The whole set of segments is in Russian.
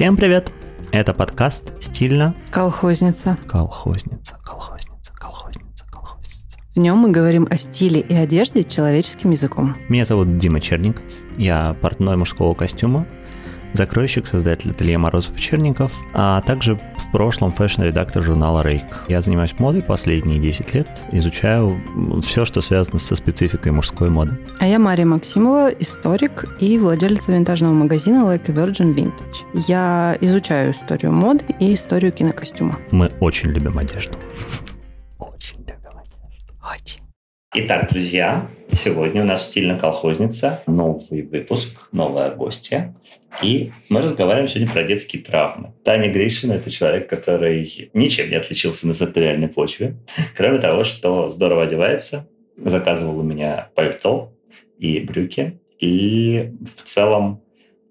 Всем привет! Это подкаст «Стильно». Колхозница. Колхозница, колхозница, колхозница, колхозница. В нем мы говорим о стиле и одежде человеческим языком. Меня зовут Дима Черников. Я портной мужского костюма, закройщик, создатель ателье Морозов и Черников, а также в прошлом fashion-редактор журнала Rake. Я занимаюсь модой последние 10 лет, изучаю все, что связано со спецификой мужской моды. А я Мария Максимова, историк и владелица винтажного магазина Like Virgin Vintage. Я изучаю историю моды и историю кинокостюма. Мы очень любим одежду. Очень любим одежду. Очень. Итак, друзья, сегодня у нас стильно-колхозница, новый выпуск, новая гостья. И мы разговариваем сегодня про детские травмы. Таня Гришина – это человек, который ничем не отличился на сатуриальной почве, кроме того, что здорово одевается, заказывал у меня пальто и брюки, и в целом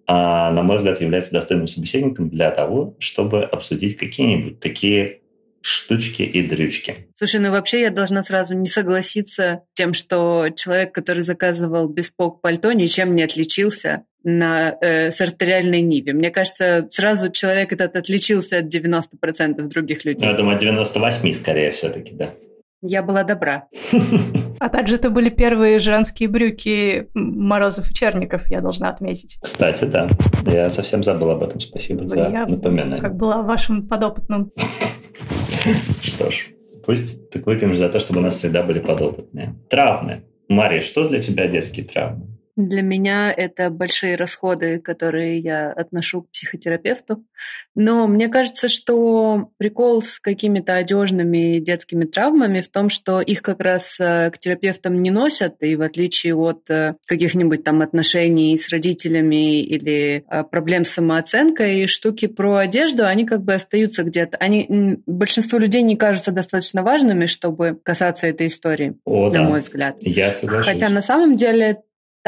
а, на мой взгляд, является достойным собеседником для того, чтобы обсудить какие-нибудь такие штучки и дрючки. Слушай, ну вообще я должна сразу не согласиться с тем, что человек, который заказывал беспок пальто, ничем не отличился на э, с артериальной ниве. Мне кажется, сразу человек этот отличился от 90% других людей. Я думаю, 98 скорее все-таки, да. Я была добра. А также это были первые женские брюки Морозов и Черников, я должна отметить. Кстати, да. Я совсем забыл об этом. Спасибо за Я напоминание. Как была вашим подопытным. Что ж, пусть так выпьем за то, чтобы у нас всегда были подопытные. Травмы. Мария, что для тебя детские травмы? Для меня это большие расходы, которые я отношу к психотерапевту. Но мне кажется, что прикол с какими-то одежными детскими травмами в том, что их как раз э, к терапевтам не носят, и в отличие от э, каких-нибудь там отношений с родителями или э, проблем с самооценкой, штуки про одежду, они как бы остаются где-то. Они, большинство людей не кажутся достаточно важными, чтобы касаться этой истории, О, на да. мой взгляд. Я соглашусь. Хотя на самом деле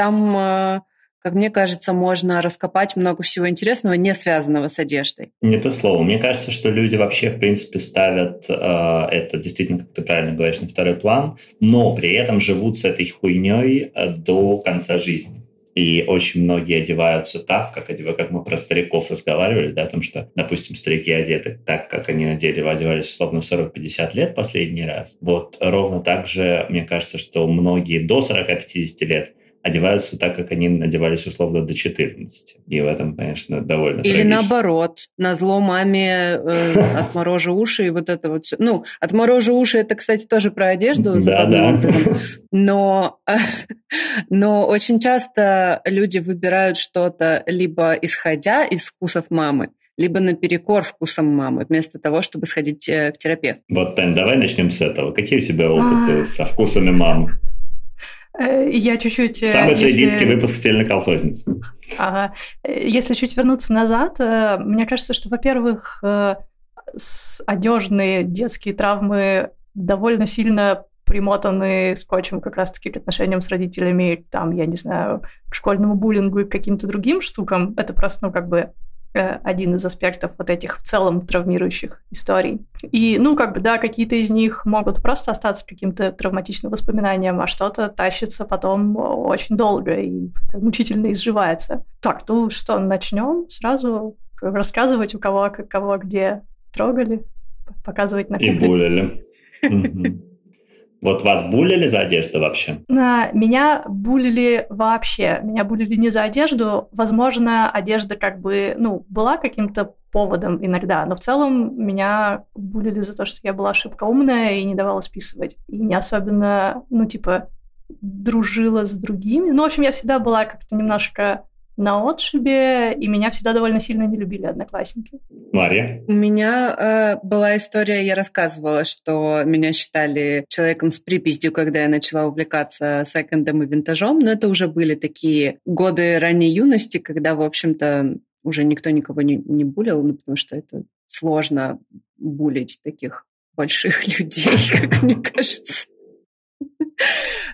там, э, как мне кажется, можно раскопать много всего интересного, не связанного с одеждой. Не то слово. Мне кажется, что люди вообще, в принципе, ставят э, это действительно, как ты правильно говоришь, на второй план, но при этом живут с этой хуйней э, до конца жизни. И очень многие одеваются так, как, одевают, как мы про стариков разговаривали, да, о том, что, допустим, старики одеты так, как они одели, одевались, условно, в 40-50 лет последний раз. Вот ровно так же, мне кажется, что многие до 40-50 лет одеваются так, как они одевались условно до 14. И в этом, конечно, довольно Или трагически. наоборот, на зло маме э, отморожу уши и вот это вот все. Ну, отморожу уши, это, кстати, тоже про одежду, Да, да. образом. Но, но очень часто люди выбирают что-то либо исходя из вкусов мамы, либо наперекор вкусам мамы, вместо того, чтобы сходить э, к терапевту. Вот, Тань, давай начнем с этого. Какие у тебя опыты со вкусами мам? Э, Я чуть-чуть... э, Самый если- фрейдистский выпуск «Стильной колхозницы». Ага. Если чуть вернуться назад, э, мне кажется, что, во-первых, одежные детские травмы довольно сильно примотаны скотчем как раз-таки к отношениям с родителями, там, я не знаю, к школьному буллингу и к каким-то другим штукам. Это просто, ну, как бы один из аспектов вот этих в целом травмирующих историй. И, ну, как бы, да, какие-то из них могут просто остаться каким-то травматичным воспоминанием, а что-то тащится потом очень долго и мучительно изживается. Так, ну что, начнем сразу рассказывать, у кого, кого где трогали, показывать на И кукле. Вот вас булили за одежду вообще? На меня булили вообще. Меня булили не за одежду. Возможно, одежда как бы, ну, была каким-то поводом иногда, но в целом меня булили за то, что я была ошибка умная и не давала списывать. И не особенно, ну, типа, дружила с другими. Ну, в общем, я всегда была как-то немножко на отшибе, и меня всегда довольно сильно не любили одноклассники. Мария? У меня э, была история, я рассказывала, что меня считали человеком с припиздью, когда я начала увлекаться секондом и винтажом, но это уже были такие годы ранней юности, когда, в общем-то, уже никто никого не, не булил, ну, потому что это сложно булить таких больших людей, как мне кажется.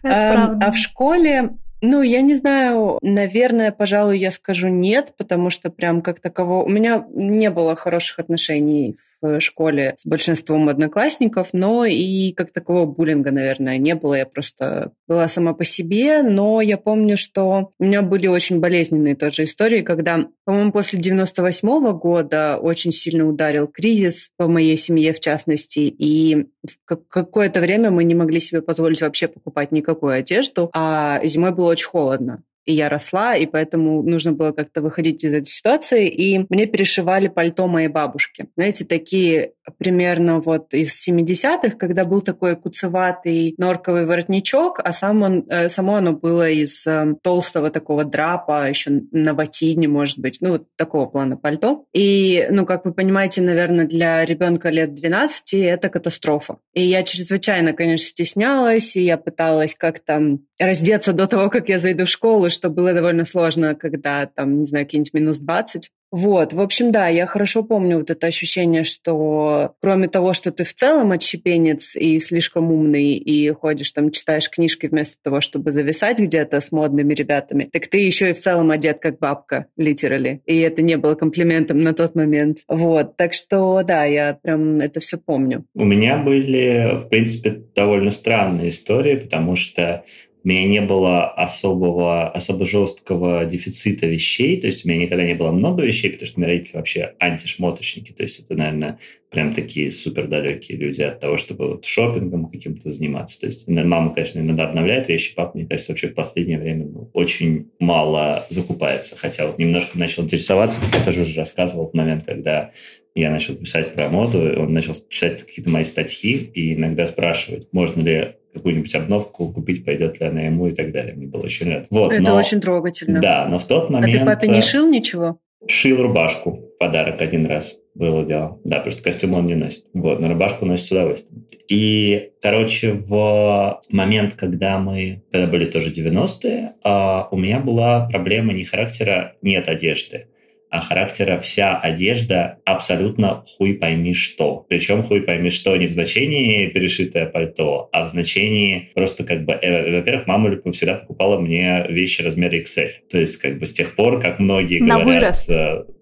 Это Эм, правда. А в школе Ну, я не знаю, наверное, пожалуй, я скажу нет, потому что прям как такового... У меня не было хороших отношений в школе с большинством одноклассников, но и как такового буллинга, наверное, не было. Я просто была сама по себе, но я помню, что у меня были очень болезненные тоже истории, когда, по-моему, после 98 -го года очень сильно ударил кризис по моей семье, в частности, и какое-то время мы не могли себе позволить вообще покупать никакую одежду, а зимой было очень холодно и я росла, и поэтому нужно было как-то выходить из этой ситуации, и мне перешивали пальто моей бабушки. Знаете, такие примерно вот из 70-х, когда был такой куцеватый норковый воротничок, а сам он, э, само оно было из э, толстого такого драпа, еще на ватине, может быть, ну, вот такого плана пальто. И, ну, как вы понимаете, наверное, для ребенка лет 12 это катастрофа. И я чрезвычайно, конечно, стеснялась, и я пыталась как-то раздеться до того, как я зайду в школу, что было довольно сложно, когда там, не знаю, какие-нибудь минус 20. Вот, в общем, да, я хорошо помню вот это ощущение, что кроме того, что ты в целом отщепенец и слишком умный, и ходишь там, читаешь книжки вместо того, чтобы зависать где-то с модными ребятами, так ты еще и в целом одет как бабка, литерали. И это не было комплиментом на тот момент. Вот, так что, да, я прям это все помню. У меня были, в принципе, довольно странные истории, потому что у меня не было особого, особо жесткого дефицита вещей, то есть у меня никогда не было много вещей, потому что мои родители вообще антишмоточники, то есть это, наверное, прям такие супер далекие люди от того, чтобы вот шопингом каким-то заниматься. То есть мама, конечно, иногда обновляет вещи, папа, мне кажется, вообще в последнее время ну, очень мало закупается, хотя вот немножко начал интересоваться, я тоже уже рассказывал в момент, когда я начал писать про моду, он начал читать какие-то мои статьи и иногда спрашивать, можно ли какую-нибудь обновку купить, пойдет ли она ему и так далее. Мне было очень рад. Вот, Это но, очень трогательно. Да, но в тот момент... А ты папе не э, шил ничего? Шил рубашку. Подарок один раз было дело. Да, просто костюм он не носит. Вот, на рубашку носит с удовольствием. И, короче, в момент, когда мы, когда были тоже 90-е, а, у меня была проблема не характера «нет одежды», а характера вся одежда абсолютно хуй пойми что. Причем хуй пойми что не в значении перешитое пальто, а в значении просто как бы... Э, во-первых, мама всегда покупала мне вещи размера XL. То есть как бы с тех пор, как многие На говорят... Вырост.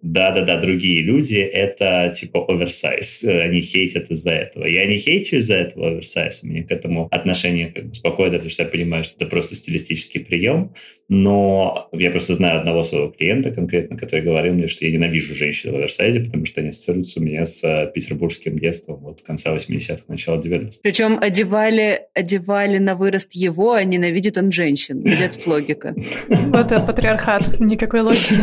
Э, да-да-да, другие люди, это типа оверсайз. Они хейтят из-за этого. Я не хейчу из-за этого оверсайз. У меня к этому отношение как бы спокойно, потому что я понимаю, что это просто стилистический прием. Но я просто знаю одного своего клиента конкретно, который говорил мне, что я ненавижу женщин в оверсайзе, потому что они ассоциируются у меня с э, петербургским детством вот конца 80-х, начала 90-х. Причем одевали, одевали на вырост его, а ненавидит он женщин. Где тут логика? Вот это патриархат, никакой логики.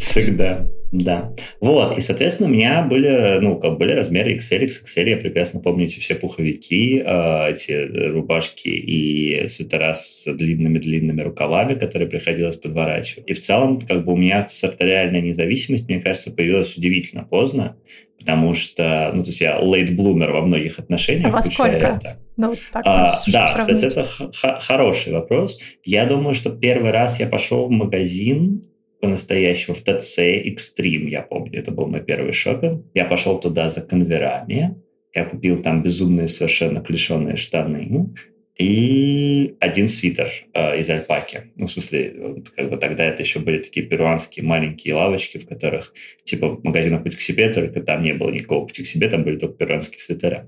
Всегда, да. Вот, и, соответственно, у меня были, ну, как были размеры XL, XXL, я прекрасно помню эти все пуховики, э, эти рубашки и свитера с длинными-длинными рукавами, которые приходилось подворачивать. И в целом, как бы у меня сарториальная независимость, мне кажется, появилась удивительно поздно, потому что, ну, то есть я bloomer во многих отношениях. А во сколько? Это. Ну, так, а, да, кстати, это хороший вопрос. Я думаю, что первый раз я пошел в магазин по-настоящему в ТЦ Extreme, я помню, это был мой первый шопинг. Я пошел туда за конверами, я купил там безумные совершенно клешеные штаны и один свитер э, из альпаки. Ну, в смысле, как бы тогда это еще были такие перуанские маленькие лавочки, в которых, типа, магазин «Путь к себе», только там не было никакого «Пути к себе», там были только перуанские свитера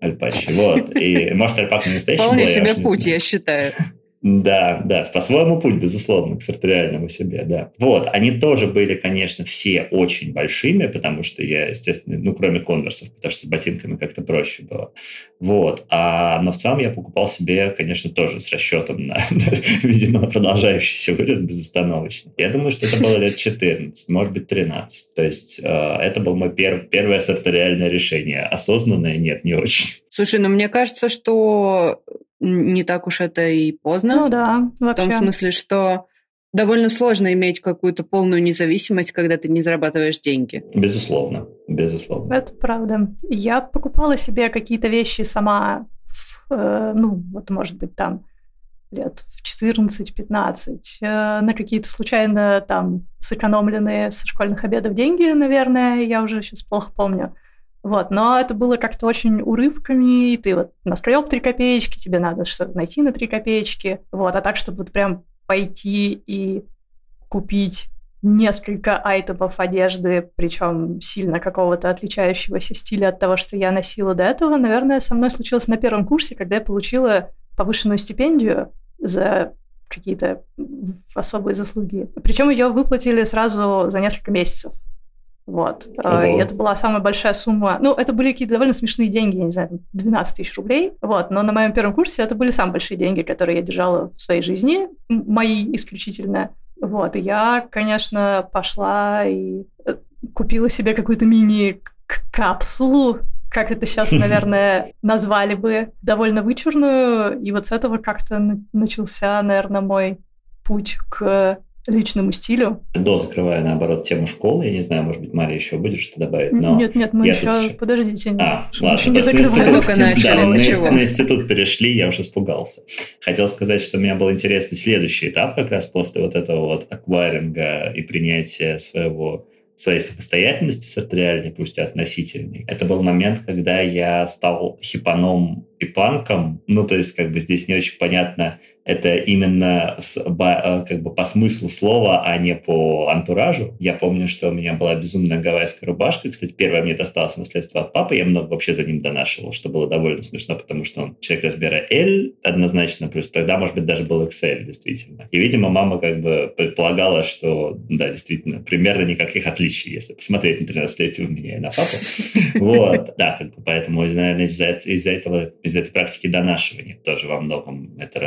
альпачи. Вот. И, может, альпака не настоящий Вполне себе путь, я считаю. Да, да, по-своему путь, безусловно, к сарториальному себе, да. Вот, они тоже были, конечно, все очень большими, потому что я, естественно, ну, кроме конверсов, потому что с ботинками как-то проще было. Вот, а, но в целом я покупал себе, конечно, тоже с расчетом на, видимо, на продолжающийся вырост безостановочно. Я думаю, что это было лет 14, может быть, 13. То есть э, это был мой пер, первое сарториальное решение. Осознанное нет, не очень. Слушай, ну мне кажется, что не так уж это и поздно. Ну да, вообще. В том смысле, что довольно сложно иметь какую-то полную независимость, когда ты не зарабатываешь деньги. Безусловно, безусловно. Это правда. Я покупала себе какие-то вещи сама, в, э, ну, вот может быть там лет в 14-15, э, на какие-то случайно там сэкономленные со школьных обедов деньги, наверное, я уже сейчас плохо помню. Вот, но это было как-то очень урывками, и ты вот настроил 3 копеечки, тебе надо что-то найти на 3 копеечки, вот, а так, чтобы вот прям пойти и купить несколько айтемов одежды, причем сильно какого-то отличающегося стиля от того, что я носила до этого, наверное, со мной случилось на первом курсе, когда я получила повышенную стипендию за какие-то особые заслуги. Причем ее выплатили сразу за несколько месяцев. Вот. Ого. И это была самая большая сумма. Ну, это были какие-то довольно смешные деньги, я не знаю, 12 тысяч рублей. Вот. Но на моем первом курсе это были самые большие деньги, которые я держала в своей жизни, мои исключительно. Вот. И я, конечно, пошла и э, купила себе какую-то мини-капсулу, как это сейчас, наверное, назвали бы, довольно вычурную. И вот с этого как-то начался, наверное, мой путь к личному стилю. До закрывая, наоборот, тему школы, я не знаю, может быть, Мария еще будет что добавить, но... Нет, нет, мы еще... еще... Подождите, а, мы ладно, еще не закрываем. Начали, да, на, на, на институт перешли, я уже испугался. Хотел сказать, что у меня был интересный следующий этап как раз после вот этого вот акваринга и принятия своего своей самостоятельности сакратриальной, пусть и относительной. Это был момент, когда я стал хипаном и панком. Ну, то есть, как бы здесь не очень понятно, это именно э, как бы по смыслу слова, а не по антуражу. Я помню, что у меня была безумная гавайская рубашка. Кстати, первая мне досталась наследство от папы. Я много вообще за ним донашивал, что было довольно смешно, потому что он человек размера L однозначно, плюс тогда, может быть, даже был XL, действительно. И, видимо, мама как бы предполагала, что, да, действительно, примерно никаких отличий, если посмотреть на 13-летие у меня и на папу. Вот, да, как бы поэтому, наверное, из-за этого, из этой практики донашивания тоже во многом это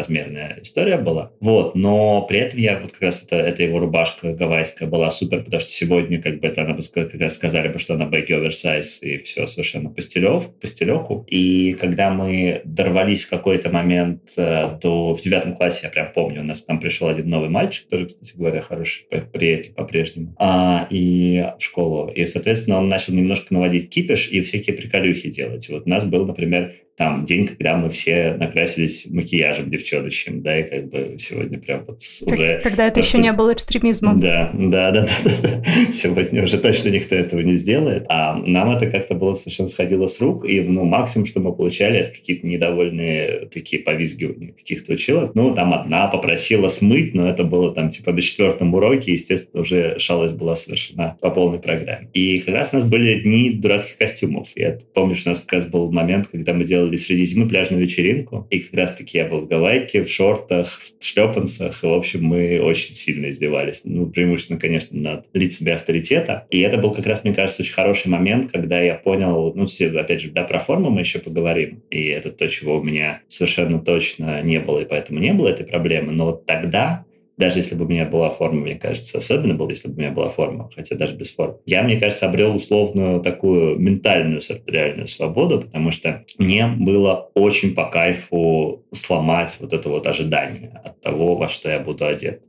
размерная история была. Вот, но при этом я вот как раз это, это его рубашка гавайская была супер, потому что сегодня как бы это она бы как раз сказали бы, что она baggy оверсайз и все совершенно по, стилев, по стилеку. И когда мы дорвались в какой-то момент э, до... В девятом классе, я прям помню, у нас там пришел один новый мальчик, тоже, кстати говоря, хороший приятель по-прежнему, а, и в школу. И, соответственно, он начал немножко наводить кипиш и всякие приколюхи делать. Вот у нас был, например, там день, когда мы все накрасились макияжем девчоночным, да, и как бы сегодня прям вот уже... Когда это еще не было экстремизмом. Да, да, да, да, да, Сегодня уже точно никто этого не сделает. А нам это как-то было совершенно сходило с рук, и, ну, максимум, что мы получали, это какие-то недовольные такие повизгивания каких-то училок. Ну, там одна попросила смыть, но это было там типа до четвертом уроке, естественно, уже шалость была совершена по полной программе. И как раз у нас были дни дурацких костюмов. Я помню, что у нас как раз был момент, когда мы делали делали среди зимы пляжную вечеринку. И как раз-таки я был в гавайке, в шортах, в шлепанцах. И, в общем, мы очень сильно издевались. Ну, преимущественно, конечно, над лицами авторитета. И это был как раз, мне кажется, очень хороший момент, когда я понял, ну, опять же, да, про форму мы еще поговорим. И это то, чего у меня совершенно точно не было, и поэтому не было этой проблемы. Но вот тогда даже если бы у меня была форма, мне кажется, особенно было, если бы у меня была форма, хотя даже без формы, я, мне кажется, обрел условную такую ментальную сартериальную свободу, потому что мне было очень по кайфу сломать вот это вот ожидание от того, во что я буду одет.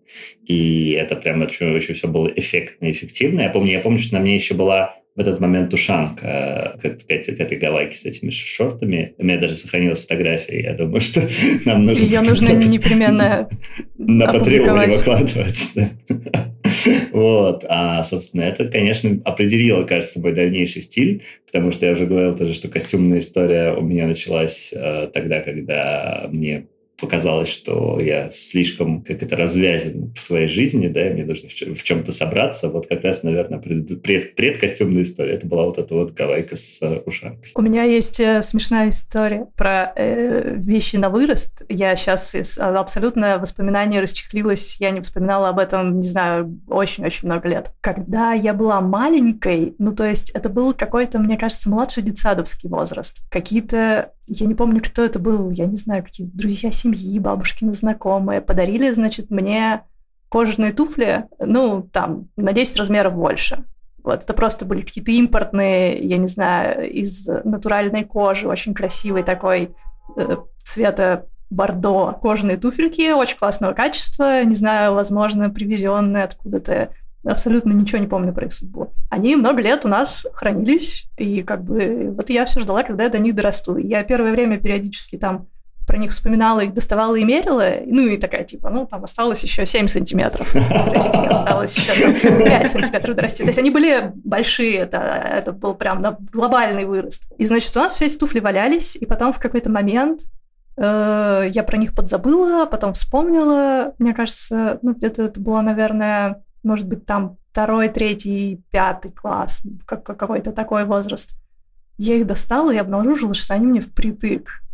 И это прям очень, очень все было эффектно эффективно. Я помню, я помню, что на мне еще была в этот момент ушанка к, к, к этой гавайке с этими шортами. У меня даже сохранилась фотография. Я думаю, что нам нужно... Ее нужно непременно На Патреоне выкладывать. Вот. А, собственно, это, конечно, определило, кажется, мой дальнейший стиль, потому что я уже говорил тоже, что костюмная история у меня началась э, тогда, когда мне показалось, что я слишком, как это, развязен в своей жизни, да, и мне нужно в чем-то собраться. Вот как раз, наверное, пред, пред, предкостюмная история. Это была вот эта вот гавайка с э, ушами. У меня есть э, смешная история про э, вещи на вырост. Я сейчас из а, абсолютно воспоминания расчехлилась. Я не вспоминала об этом, не знаю, очень-очень много лет. Когда я была маленькой, ну, то есть это был какой-то, мне кажется, младший детсадовский возраст. Какие-то я не помню, кто это был, я не знаю, какие друзья семьи, бабушкины знакомые, подарили, значит, мне кожаные туфли, ну, там, на 10 размеров больше. Вот, это просто были какие-то импортные, я не знаю, из натуральной кожи, очень красивый такой э, цвета бордо кожаные туфельки, очень классного качества, не знаю, возможно, привезенные откуда-то абсолютно ничего не помню про их судьбу. Они много лет у нас хранились, и как бы вот я все ждала, когда я до них дорасту. Я первое время периодически там про них вспоминала, их доставала и мерила, ну и такая типа, ну там осталось еще 7 сантиметров расти, осталось еще там, 5 сантиметров расти. То есть они были большие, это, это был прям да, глобальный вырост. И значит, у нас все эти туфли валялись, и потом в какой-то момент Э, я про них подзабыла, потом вспомнила. Мне кажется, ну, где-то это было, наверное, может быть, там второй, третий, пятый класс, как, какой-то такой возраст. Я их достала и обнаружила, что они мне впритык.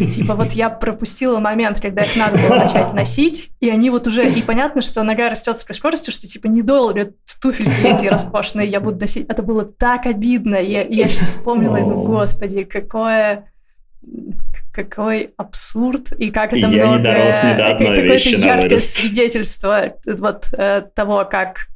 И типа вот я пропустила момент, когда их надо было начать носить, и они вот уже, и понятно, что нога растет с такой скоростью, что типа не доллары туфельки эти роскошные я буду носить. Это было так обидно. Я, я сейчас вспомнила, ну господи, какое какой абсурд и как это я много... не дорос не до одной какое-то яркое вырос. свидетельство вот э, того, как,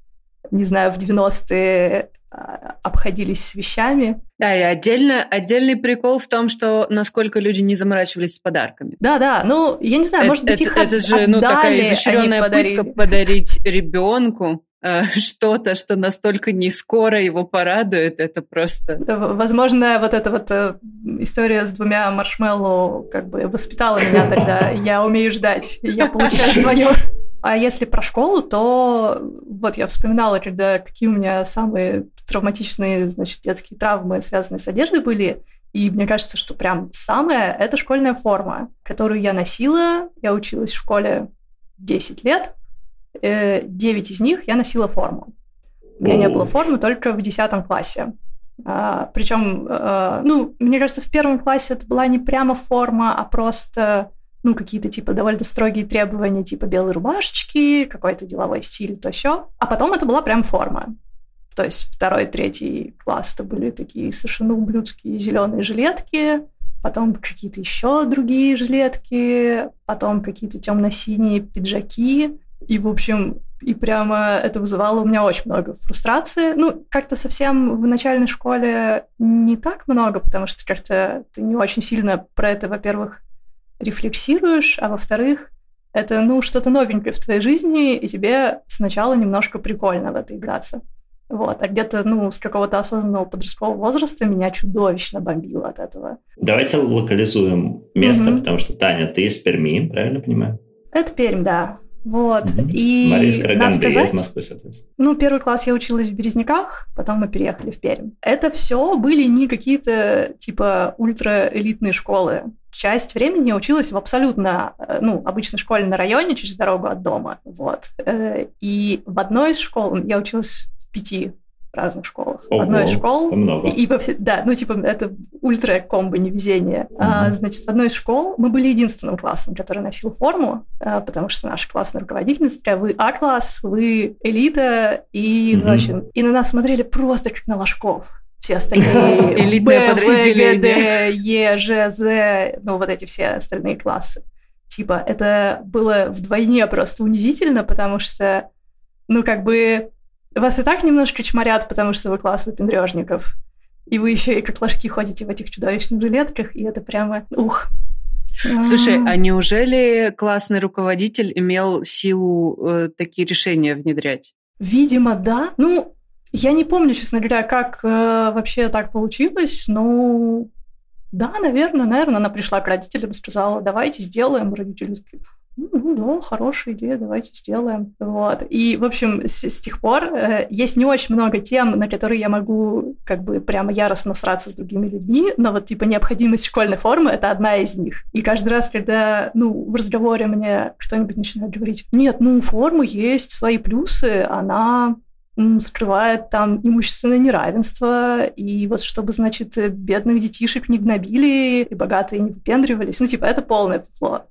не знаю, в 90-е а, обходились с вещами. Да, и отдельно, отдельный прикол в том, что насколько люди не заморачивались с подарками. Да, да, ну, я не знаю, это, может быть, это, их это же ну, отдали, такая они изощренная пытка подарить ребенку э, что-то, что настолько не скоро его порадует, это просто... Возможно, вот эта вот э, история с двумя маршмеллоу как бы воспитала меня тогда. Я умею ждать, я получаю свое. А если про школу, то вот я вспоминала, когда какие у меня самые травматичные, значит, детские травмы, связанные с одеждой были. И мне кажется, что прям самое – это школьная форма, которую я носила. Я училась в школе 10 лет. Э, 9 из них я носила форму. У меня не было формы только в 10 классе. А, причем, а, ну, мне кажется, в первом классе это была не прямо форма, а просто, ну, какие-то, типа, довольно строгие требования, типа белой рубашечки, какой-то деловой стиль, то все. А потом это была прям форма. То есть второй, третий класс это были такие совершенно ублюдские зеленые жилетки, потом какие-то еще другие жилетки, потом какие-то темно-синие пиджаки. И, в общем, и прямо это вызывало у меня очень много фрустрации. Ну, как-то совсем в начальной школе не так много, потому что как-то ты не очень сильно про это, во-первых, рефлексируешь, а во-вторых, это, ну, что-то новенькое в твоей жизни, и тебе сначала немножко прикольно в это играться. Вот, а где-то, ну, с какого-то осознанного подросткового возраста меня чудовищно бомбило от этого. Давайте локализуем место, Мгм. потому что, Таня, ты из Перми, правильно понимаю? Это Пермь, да. Вот. Мгм. И Мария надо сказать, из Москвы, соответственно. Ну, первый класс я училась в Березняках, потом мы переехали в Пермь. Это все были не какие-то, типа, ультраэлитные школы. Часть времени я училась в абсолютно, э, ну, обычной школе на районе, через дорогу от дома, вот. Э, И в одной из школ, я училась в пяти разных школах. В одной из Ого, школ много. и, и во все- да, ну типа это ультра комбо невезение. А, Мгм. значит, в одной из школ мы были единственным классом, который носил форму, а, потому что наша классная руководительница вы А-класс, вы элита, и, Мгм. в общем, и на нас смотрели просто как на ложков. Все остальные Б, В, подразделение. Г, Д, Е, Ж, З, ну вот эти все остальные классы. Типа, это было вдвойне просто унизительно, потому что, ну, как бы, вас и так немножко чморят, потому что вы класс выпендрежников. И вы еще и как ложки ходите в этих чудовищных жилетках, и это прямо ух. Слушай, А, а неужели классный руководитель имел силу э, такие решения внедрять? Видимо, да. Ну, я не помню, честно говоря, как э, вообще так получилось, но да, наверное, наверное, она пришла к родителям и сказала, давайте сделаем. Родители такие, «Ну, да, хорошая идея, давайте сделаем. Вот. И, в общем, с, с тех пор э, есть не очень много тем, на которые я могу как бы прямо яростно сраться с другими людьми, но вот типа необходимость школьной формы – это одна из них. И каждый раз, когда, ну, в разговоре мне кто-нибудь начинает говорить, нет, ну, формы есть свои плюсы, она скрывает там имущественное неравенство, и вот чтобы, значит, бедных детишек не гнобили, и богатые не выпендривались. Ну, типа, это полное фуфло.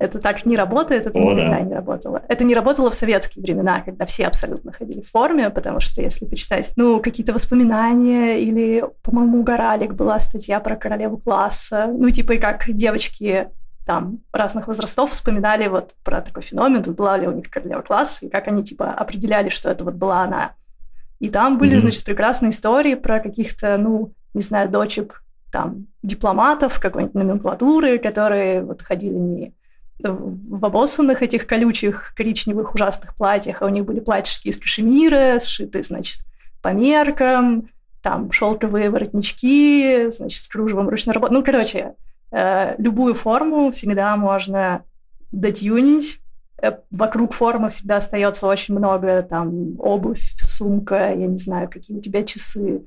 Это так не работает, это О, никогда да. не работало. Это не работало в советские времена, когда все абсолютно ходили в форме, потому что если почитать, ну, какие-то воспоминания или, по-моему, у Горалик была статья про королеву класса, ну, типа, и как девочки там разных возрастов вспоминали вот про такой феномен, тут была ли у них королева класса, и как они, типа, определяли, что это вот была она. И там были, Мгм. значит, прекрасные истории про каких-то, ну, не знаю, дочек там дипломатов, какой-нибудь номенклатуры, которые вот ходили не в обоссанных этих колючих коричневых ужасных платьях, а у них были платьишки из кашемира, сшитые, значит, по меркам, там шелковые воротнички, значит, с кружевом ручной работы. Ну, короче, э, любую форму всегда можно дотюнить. Э, Вокруг формы всегда остается очень много, там, обувь, сумка, я не знаю, какие у тебя часы,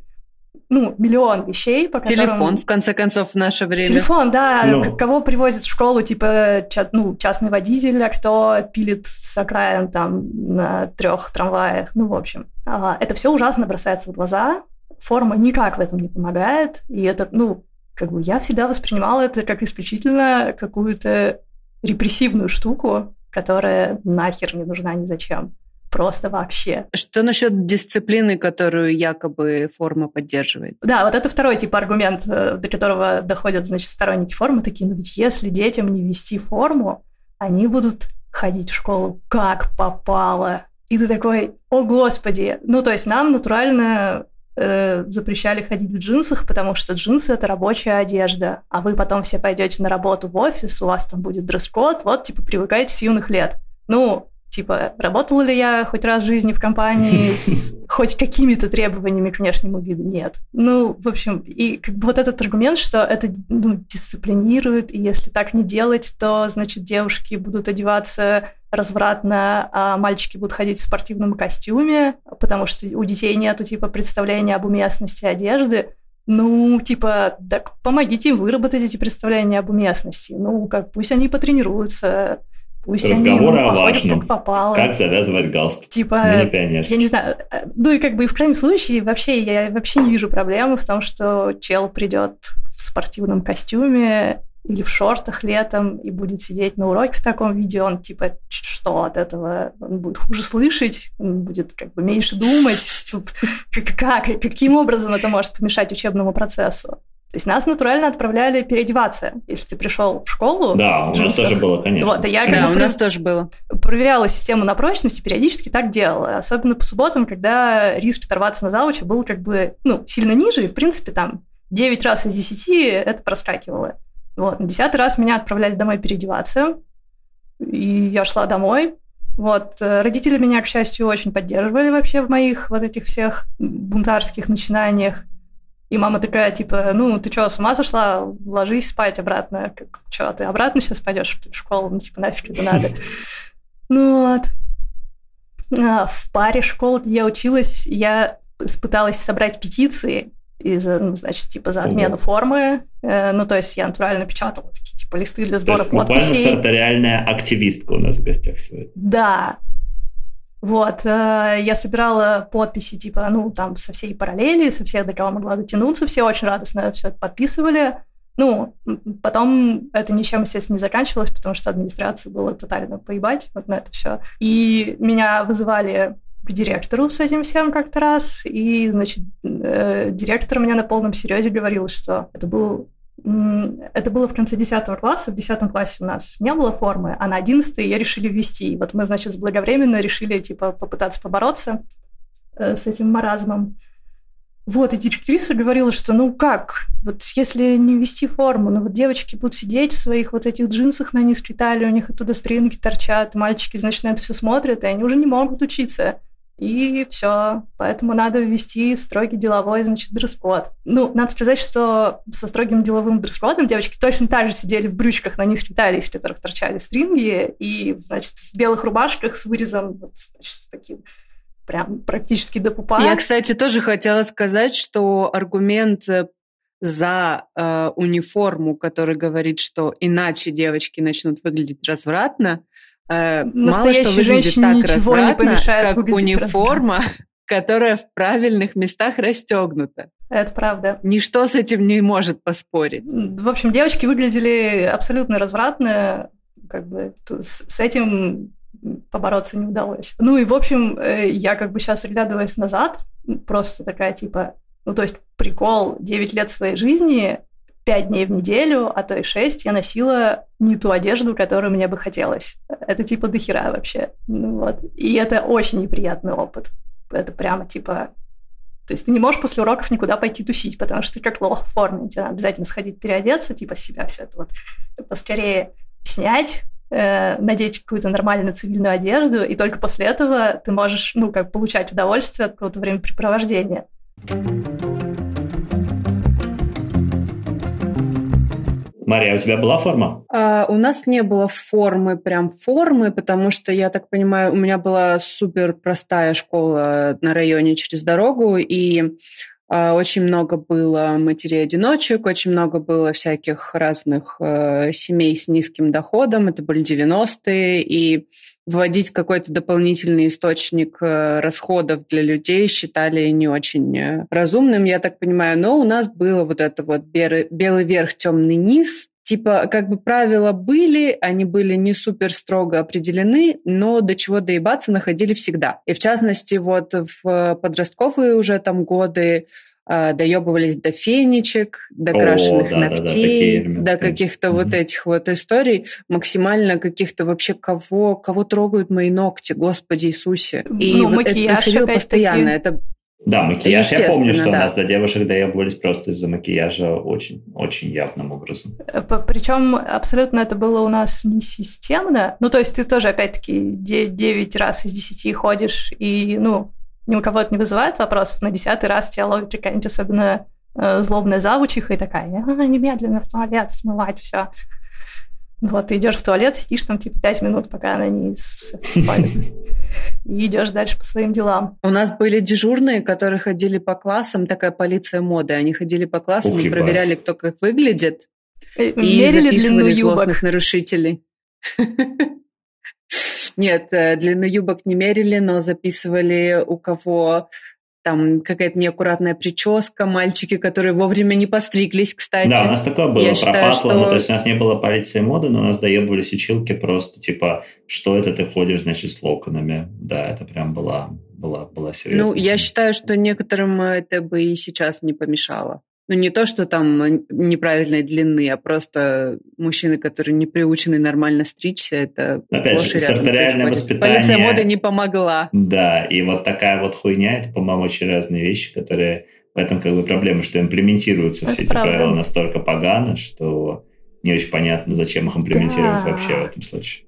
ну, миллион вещей, по которым... Телефон, в конце концов, в наше время. Телефон, да. Ну. Кого привозят в школу, типа, ча- ну, частный водитель, а кто пилит с окраин там на трех трамваях. Ну, в общем, а, это все ужасно бросается в глаза. Форма никак в этом не помогает. И это, ну, как бы я всегда воспринимала это как исключительно какую-то репрессивную штуку, которая нахер не нужна ни зачем просто вообще. Что насчет дисциплины, которую якобы форма поддерживает? Да, вот это второй тип аргумент, э, до которого доходят, значит, сторонники формы, такие, ну ведь если детям не вести форму, они будут ходить в школу как попало. И ты такой, о господи. Ну, то есть нам натурально э, запрещали ходить в джинсах, потому что джинсы это рабочая одежда, а вы потом все пойдете на работу в офис, у вас там будет дресс-код, вот, типа, привыкайте с юных лет. Ну, Типа, работала ли я хоть раз в жизни в компании с хоть какими-то требованиями к внешнему виду? Нет. Ну, в общем, и как бы вот этот аргумент, что это ну, дисциплинирует, и если так не делать, то, значит, девушки будут одеваться развратно, а мальчики будут ходить в спортивном костюме, потому что у детей нету, типа, представления об уместности одежды. Ну, типа, так помогите им выработать эти представления об уместности. Ну, как пусть они потренируются, Пусть Разговоры они, ну, о важном. Как, попало. как завязывать галстук. Типа, я не знаю. Э, ну и как бы в крайнем случае вообще я вообще не вижу проблемы в том, что чел придет в спортивном костюме или в шортах летом и будет сидеть на уроке в таком виде, он типа что от этого? Он будет хуже слышать, он будет как бы меньше думать. Тут, как, каким образом это может помешать учебному процессу? То есть нас натурально отправляли переодеваться. Если ты пришел в школу... Да, у нас тоже было, конечно. Вот, я, да, у нас тоже было. Проверяла систему на прочность и периодически так делала. Особенно по субботам, когда риск оторваться на завуча был как бы ну, сильно ниже, и, в принципе, там 9 раз из 10 это проскакивало. Вот, на десятый раз меня отправляли домой переодеваться, и я шла домой, вот. Э, родители меня, к счастью, очень поддерживали вообще в моих вот этих всех бунтарских начинаниях. И мама такая, типа, ну, ты что, с ума сошла? Ложись спать обратно. Как, что, ты обратно сейчас пойдешь в школу? Ну, типа, нафиг это надо. Ну вот. А, в паре школ, где я училась, я пыталась собрать петиции из, ну, значит, типа за отмену Ого. формы. Э, ну, то есть я натурально печатала такие, типа, листы для сбора то есть, подписей. Буквально сортариальная активистка у нас в гостях сегодня. Да, вот, э, я собирала подписи, типа, ну, там, со всей параллели, со всех, до кого могла дотянуться, все очень радостно все подписывали. Ну, потом это ничем, естественно, не заканчивалось, потому что администрации было тотально поебать вот на это все. И меня вызывали к директору с этим всем как-то раз, и, значит, э, директор меня на полном серьезе говорил, что это был это было в конце 10 класса. В 10 классе у нас не было формы, а на 11 ее решили ввести. Вот мы, значит, заблаговременно решили, типа, попытаться побороться э, с этим маразмом. Вот, и директриса говорила, что ну как, вот если не ввести форму, ну вот девочки будут сидеть в своих вот этих джинсах на низкой талии, у них оттуда стринги торчат, мальчики, значит, на это все смотрят, и они уже не могут учиться. И все. Поэтому надо ввести строгий деловой, значит, дресс-код. Ну, надо сказать, что со строгим деловым дресс-кодом девочки точно так же сидели в брючках на низкой талии, из которых торчали стринги, и, значит, в белых рубашках с вырезом, вот, значит, с таким прям практически до пупа. Я, кстати, тоже хотела сказать, что аргумент э, за э, униформу, который говорит, что иначе девочки начнут выглядеть развратно, Э, Настоящей женщине ничего не помешает как униформа, которая в правильных местах расстегнута. Это правда. Ничто с этим не может поспорить. В общем, девочки выглядели абсолютно развратно, как бы с этим побороться не удалось. Ну и, в общем, э, я как бы сейчас, оглядываясь назад, просто такая типа, ну то есть прикол, 9 лет своей жизни пять дней в неделю, а то и шесть, я носила не ту одежду, которую мне бы хотелось. Это типа дохера вообще. Ну, вот. И это очень неприятный опыт. Это прямо типа... То есть ты не можешь после уроков никуда пойти тусить, потому что ты как лох в форме. Тебе надо обязательно сходить переодеться, типа себя все это вот поскорее снять, э, надеть какую-то нормальную цивильную одежду, и только после этого ты можешь, ну, как получать удовольствие от какого-то времяпрепровождения. Мария, у тебя была форма? А, у нас не было формы, прям формы, потому что, я так понимаю, у меня была супер простая школа на районе через дорогу, и А, очень много было матерей-одиночек, очень много было всяких разных э, семей с низким доходом. Это были 90-е. И вводить какой-то дополнительный источник э, расходов для людей считали не очень э, разумным, я так понимаю. Но у нас было вот это вот белый верх, темный низ, типа, как бы правила были, они были не супер строго определены, но до чего доебаться находили всегда. И в частности, вот в подростковые уже там годы э, доебывались до фенечек, до О, крашеных да, ногтей, да, да, до каких-то вот этих вот историй, максимально каких-то вообще кого, кого трогают мои ногти, Господи Иисусе. И ну, вот это происходило постоянно. Это да, макияж. Я помню, что да. у нас до девушек доебывались просто из-за макияжа очень, очень явным образом. Э, Причем абсолютно это было у нас не системно. Ну, то есть ты тоже, опять-таки, 9 раз из 10 ходишь, и, ну, ни у кого это не вызывает вопросов. На десятый раз тебя ловит какая-нибудь особенно э, злобная завучиха и такая, а, немедленно в туалет смывать все. Вот, ты идешь в туалет, сидишь там типа пять минут, пока она не свалит. И идешь дальше по своим делам. У нас были дежурные, которые ходили по классам, такая полиция моды. Они ходили по классам и проверяли, кто как выглядит. Э, и мерили длину юбок. нарушителей. Нет, э, длину юбок не мерили, но записывали, у кого там какая-то неаккуратная прическа, мальчики, которые вовремя не постриглись, кстати. Да, у нас такое было Я считаю, что... ну, то есть у нас не было полиции моды, но у нас доебывались училки просто, типа, что это ты ходишь, значит, с локонами. Да, это прям была, была, была серьезная. Ну, я считаю, что некоторым это бы и сейчас не помешало. Ну, не то, что там неправильной длины, а просто мужчины, которые не приучены нормально стричься, это Опять же, сарториальное воспитание. Полиция моды не помогла. Да, и вот такая вот хуйня, это, по-моему, очень разные вещи, которые в этом как бы проблема, что имплементируются это все правда. эти правила настолько погано, что не очень понятно, зачем их имплементировать да. вообще в этом случае.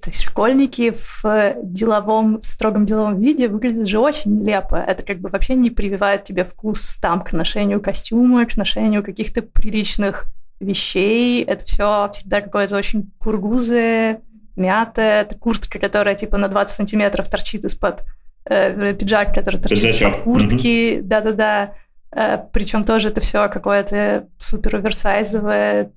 То есть школьники в деловом, в строгом деловом виде выглядят же очень нелепо. Это как бы вообще не прививает тебе вкус там к ношению костюма, к ношению каких-то приличных вещей. Это все всегда какое-то очень кургузое, мятое. Это куртка, которая типа на 20 сантиметров торчит из-под э, пиджак, который торчит из-под куртки. Да-да-да. Э, причем тоже это все какое-то супер оверсайзовое,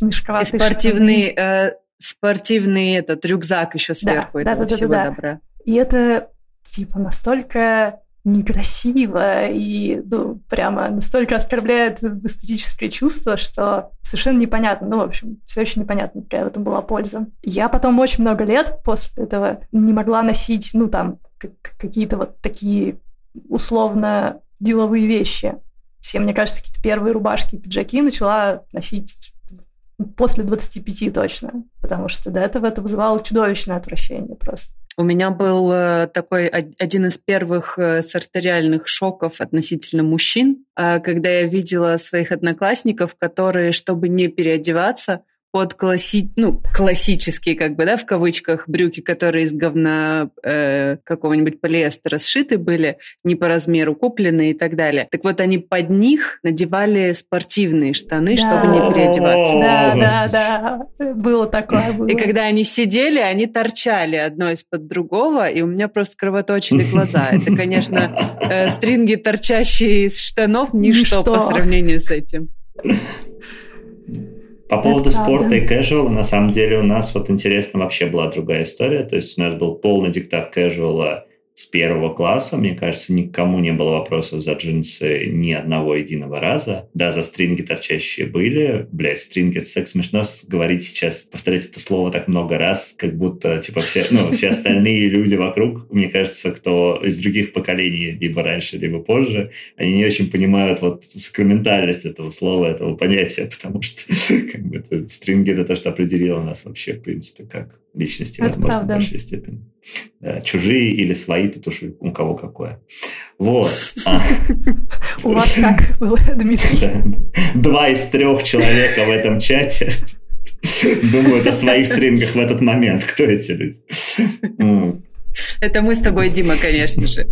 мешковатое. Спортивный э, спортивный этот рюкзак еще сверху да, этого да, да, всего да, да. добра. И это типа настолько некрасиво и ну, прямо настолько оскорбляет эстетическое чувство, что совершенно непонятно. Ну, в общем, все еще непонятно, какая в этом была польза. Я потом очень много лет после этого не могла носить, ну, там, какие-то вот такие условно деловые вещи. Все, мне кажется, какие-то первые рубашки и пиджаки начала носить после 25 точно, потому что до этого это вызывало чудовищное отвращение просто. У меня был э, такой один из первых э, сарториальных шоков относительно мужчин, э, когда я видела своих одноклассников, которые, чтобы не переодеваться, под класси... ну, классические, как бы, да, в кавычках, брюки, которые из говна э, какого-нибудь полиэстера сшиты были, не по размеру куплены и так далее. Так вот, они под них надевали спортивные штаны, да. чтобы не переодеваться. Да, да, да, было такое. Было. И когда они сидели, они торчали одно из-под другого, и у меня просто кровоточили глаза. Это, конечно, э, стринги, торчащие из штанов, ничто, ничто по сравнению с этим. По поводу Это спорта правда. и casual, на самом деле у нас вот интересно вообще была другая история. То есть у нас был полный диктат casual с первого класса. Мне кажется, никому не было вопросов за джинсы ни одного единого раза. Да, за стринги торчащие были. Блять, стринги, это так смешно говорить сейчас, повторять это слово так много раз, как будто, типа, все, ну, все остальные люди вокруг, мне кажется, кто из других поколений, либо раньше, либо позже, они не очень понимают вот сакраментальность этого слова, этого понятия, потому что как бы, это, стринги — это то, что определило нас вообще, в принципе, как личности, это возможно, правда. в большей степени. Да, чужие или свои, тут уж у кого какое. Вот. У вас как было, Дмитрий? Два из трех человека в этом чате думают о своих стрингах в этот момент. Кто эти люди? Это мы с тобой, Дима, конечно же.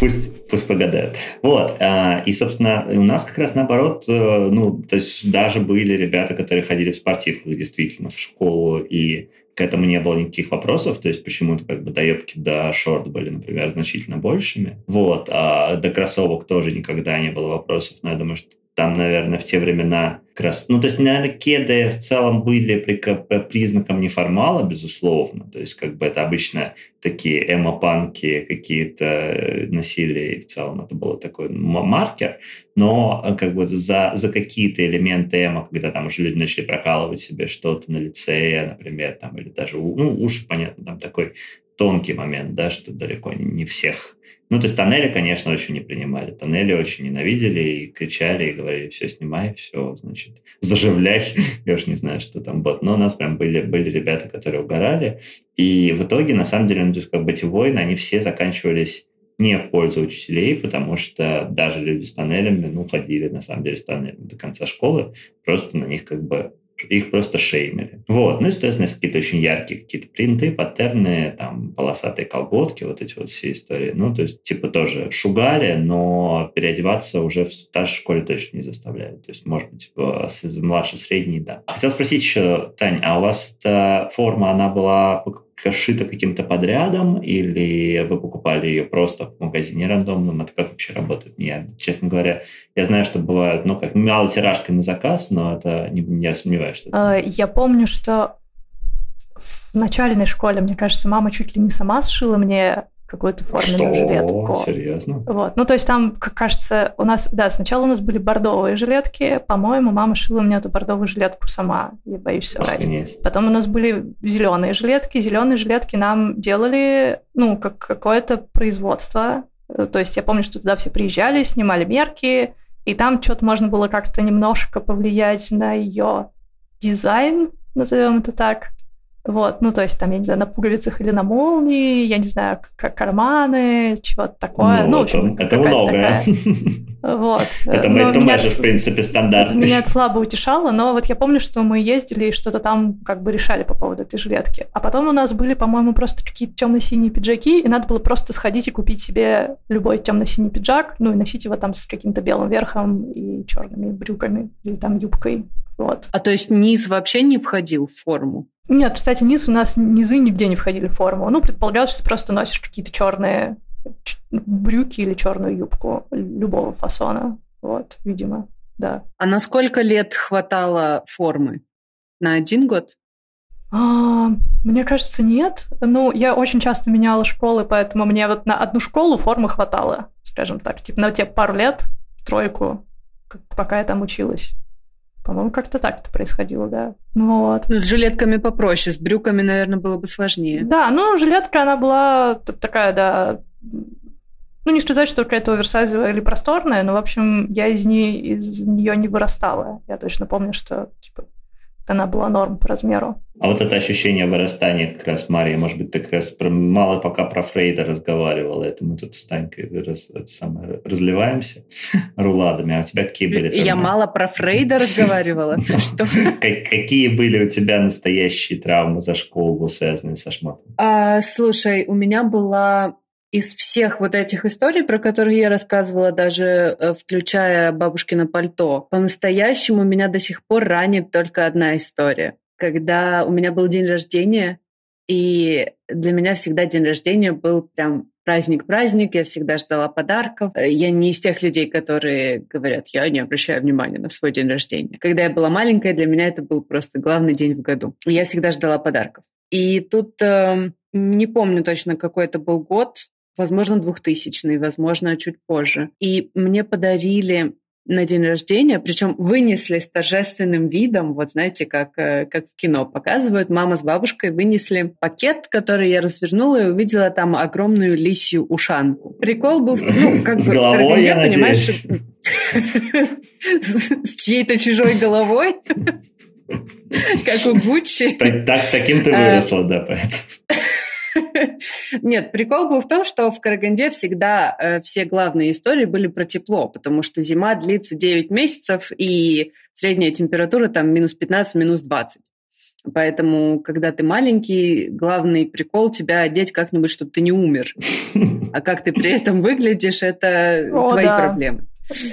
Пусть, пусть погадают. Вот. А, и, собственно, у нас как раз наоборот, э, ну, то есть даже были ребята, которые ходили в спортивках действительно в школу и к этому не было никаких вопросов, то есть почему-то как бы доебки до шорт были, например, значительно большими. Вот, а до кроссовок тоже никогда не было вопросов, но я думаю, что там, наверное, в те времена как раз... Ну, то есть, наверное, кеды в целом были при, признаком неформала, безусловно. То есть, как бы это обычно такие эмо-панки какие-то э, носили, и в целом это был такой маркер. Но э, как бы за, за какие-то элементы эмо, когда там уже люди начали прокалывать себе что-то на лице, например, там, или даже, ну, уши, понятно, там такой тонкий момент, да, что далеко не всех ну, то есть тоннели, конечно, очень не принимали. Тоннели очень ненавидели и кричали, и говорили, все, снимай, все, значит, заживляй. Я уж не знаю, что там было. Но у нас прям были, были ребята, которые угорали. И в итоге, на самом деле, ну, то есть как бы эти войны, они все заканчивались не в пользу учителей, потому что даже люди с тоннелями, ну, ходили, на самом деле, с тоннелями до конца школы, просто на них как бы их просто шеймили. Вот. Ну, естественно, есть какие-то очень яркие какие-то принты, паттерны, там, полосатые колготки, вот эти вот все истории. Ну, то есть, типа, тоже шугали, но переодеваться уже в старшей школе точно не заставляли. То есть, может быть, в младшей, средней, да. Хотел спросить еще, Тань, а у вас форма, она была шита каким-то подрядом, или вы покупали ее просто в магазине рандомном? Это как вообще работает? Я, честно говоря, я знаю, что бывают, ну, как малой тиражкой на заказ, но это не, не сомневаюсь, что... Это... А, я помню, что в начальной школе, мне кажется, мама чуть ли не сама сшила мне какую-то форменную Что? жилетку. Серьезно? Вот. Ну, то есть там, как кажется, у нас, да, сначала у нас были бордовые жилетки. По-моему, мама шила мне эту бордовую жилетку сама. Я боюсь соврать. Охренеть. Потом у нас были зеленые жилетки. Зеленые жилетки нам делали, ну, как какое-то производство. Э, то есть я помню, что туда все приезжали, снимали мерки, и там что-то можно было как-то немножко повлиять на ее дизайн, назовем это так. Вот, ну, то есть там, я не знаю, на пуговицах или на молнии, я не знаю, как карманы, чего-то такое. Ну, ну в общем, это многое. Вот. Это, но это меня, в принципе, стандарт. Меня это слабо утешало, но вот я помню, что мы ездили и что-то там как бы решали по поводу этой жилетки. А потом у нас были, по-моему, просто какие-то темно-синие пиджаки, и надо было просто сходить и купить себе любой темно-синий пиджак, ну и носить его там с каким-то белым верхом и черными брюками или там юбкой. Вот. А то есть низ вообще не входил в форму? Нет, кстати, низ у нас низы нигде не входили в форму. Ну, предполагалось, что ты просто носишь какие-то черные брюки или черную юбку любого фасона. Вот, видимо, да. А на сколько лет хватало формы? На один год? А, мне кажется, нет. Ну, я очень часто меняла школы, поэтому мне вот на одну школу формы хватало, скажем так. Типа на те пару лет, тройку, пока я там училась. По-моему, как-то так это происходило, да. Ну вот. Ну, с жилетками попроще, с брюками, наверное, было бы сложнее. Да, ну, жилетка, она была такая, да, ну, не сказать, что какая-то оверсайзовая или просторная, но, в общем, я из, нее, из нее не вырастала. Я точно помню, что, типа, она была норм по размеру. А вот это ощущение вырастания как раз, Мария, может быть, ты как раз про, мало пока про Фрейда разговаривала, это мы тут с Танькой раз, это самое, разливаемся руладами, а у тебя какие были? Я мало про Фрейда разговаривала? Что? Какие были у тебя настоящие травмы за школу, связанные со шмотом? А, слушай, у меня была из всех вот этих историй, про которые я рассказывала, даже э, включая бабушкино пальто, по-настоящему меня до сих пор ранит только одна история. Когда у меня был день рождения, и для меня всегда день рождения был прям праздник-праздник, я всегда ждала подарков. Я не из тех людей, которые говорят, я не обращаю внимания на свой день рождения. Когда я была маленькая, для меня это был просто главный день в году. Я всегда ждала подарков. И тут э, не помню точно, какой это был год, возможно, 2000 возможно, чуть позже. И мне подарили на день рождения, причем вынесли с торжественным видом, вот знаете, как, э, как в кино показывают, мама с бабушкой вынесли пакет, который я развернула и увидела там огромную лисью ушанку. Прикол был, ну, как с бы, головой, я понимаешь, с чьей-то чужой головой, как у Гуччи. Таким ты а, выросла, да, поэтому. Нет, прикол был в том, что в Караганде всегда э, все главные истории были про тепло, потому что зима длится 9 месяцев, и средняя температура там минус 15, минус 20. Поэтому, когда ты маленький, главный прикол тебя одеть как-нибудь, чтобы ты не умер. А как ты при этом выглядишь, это О, твои да. проблемы.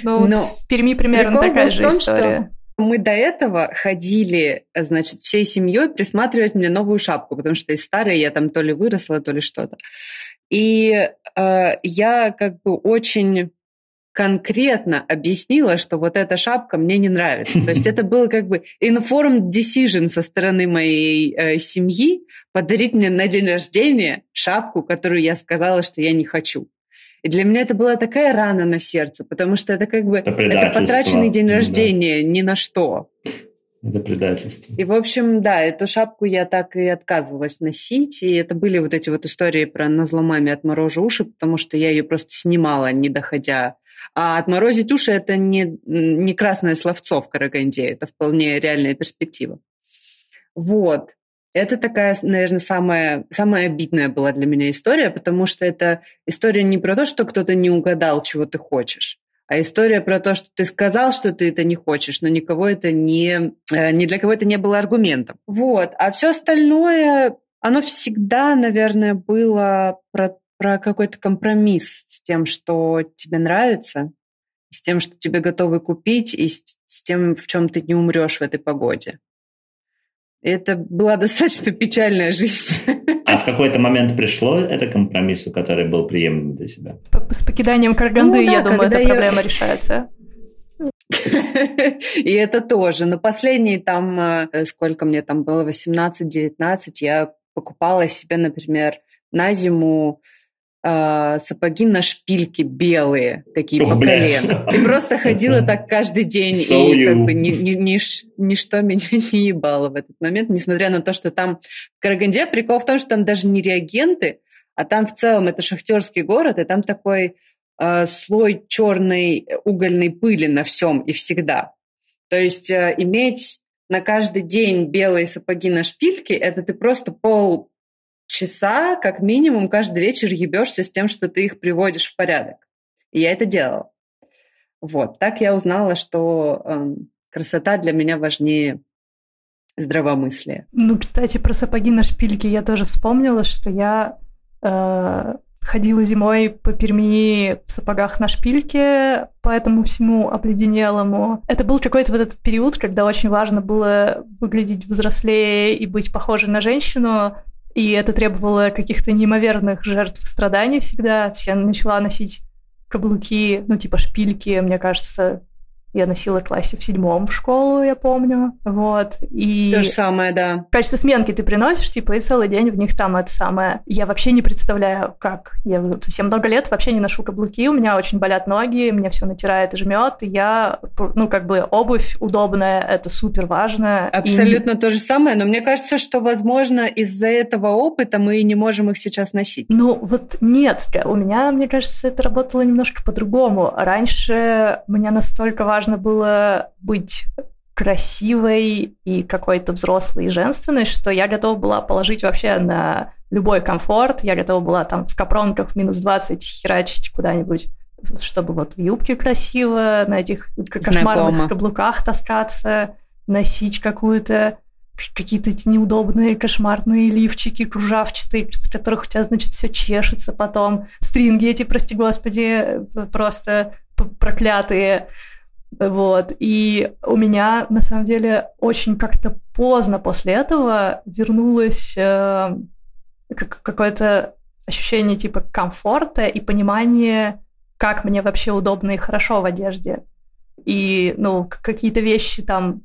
Ну, Но в Перми примерно такая же история. Мы до этого ходили, значит, всей семьей присматривать мне новую шапку, потому что из старой я там то ли выросла, то ли что-то. И э, я как бы очень конкретно объяснила, что вот эта шапка мне не нравится. То есть это было как бы informed decision со стороны моей э, семьи подарить мне на день рождения шапку, которую я сказала, что я не хочу. И для меня это была такая рана на сердце, потому что это как бы это, это потраченный день рождения да. ни на что. Это предательство. И, в общем, да, эту шапку я так и отказывалась носить. И это были вот эти вот истории про назло маме отморожу уши, потому что я ее просто снимала, не доходя. А отморозить уши – это не, не красное словцо в Караганде, это вполне реальная перспектива. Вот. Это такая, наверное, самая, самая обидная была для меня история, потому что это история не про то, что кто-то не угадал, чего ты хочешь, а история про то, что ты сказал, что ты это не хочешь, но никого это не, э, ни для кого это не было аргументом. Вот. А все остальное, оно всегда, наверное, было про, про какой-то компромисс с тем, что тебе нравится, с тем, что тебе готовы купить, и с, с тем, в чем ты не умрешь в этой погоде. Это была достаточно печальная жизнь. А в какой-то момент пришло это компромиссу, который был приемлем для себя? С покиданием Караганды, ну, да, я думаю, эта я... проблема решается. И это тоже. Но последние там, э, сколько мне там было, 18-19, я покупала себе, например, на зиму э, сапоги на шпильке белые, такие Ох, по колено. И просто ходила так каждый день, so и как бы ни, ни, ни, ничто меня не ебало в этот момент, несмотря на то, что там в Караганде прикол в том, что там даже не реагенты, а там в целом это шахтерский город, и там такой э, слой черной угольной пыли на всем и всегда. То есть э, иметь на каждый день белые сапоги на шпильке, это ты просто пол часа, как минимум, каждый вечер ебешься с тем, что ты их приводишь в порядок. И я это делала. Вот. Так я узнала, что э, красота для меня важнее здравомыслия. Ну, кстати, про сапоги на шпильке я тоже вспомнила, что я э, ходила зимой по Перми в сапогах на шпильке по этому всему обледенелому. Это был какой-то вот этот период, когда очень важно было выглядеть взрослее и быть похожей на женщину, и это требовало каких-то неимоверных жертв страданий всегда. Я начала носить каблуки, ну, типа шпильки, мне кажется, я носила классе в седьмом в школу, я помню. Вот. И То же самое, да. В качестве сменки ты приносишь, типа, и целый день в них там это самое. Я вообще не представляю, как. Я совсем много лет вообще не ношу каблуки, у меня очень болят ноги, меня все натирает и жмет, и я, ну, как бы обувь удобная, это супер важно. Абсолютно и... то же самое, но мне кажется, что, возможно, из-за этого опыта мы и не можем их сейчас носить. Ну, вот нет, у меня, мне кажется, это работало немножко по-другому. Раньше мне настолько важно важно было быть красивой и какой-то взрослой и женственной, что я готова была положить вообще на любой комфорт. Я готова была там в капронках в минус 20 херачить куда-нибудь, чтобы вот в юбке красиво, на этих кошмарных Знакомо. каблуках таскаться, носить какую-то какие-то эти неудобные кошмарные лифчики кружавчатые, с которых у тебя, значит, все чешется потом. Стринги эти, прости господи, просто проклятые. Вот. И у меня, на самом деле, очень как-то поздно после этого вернулось э, какое-то ощущение типа комфорта и понимание, как мне вообще удобно и хорошо в одежде. И, ну, какие-то вещи там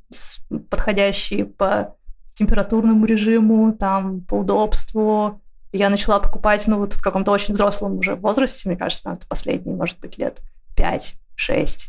подходящие по температурному режиму, там, по удобству. Я начала покупать, ну, вот в каком-то очень взрослом уже возрасте, мне кажется, это последние, может быть, лет 5-6.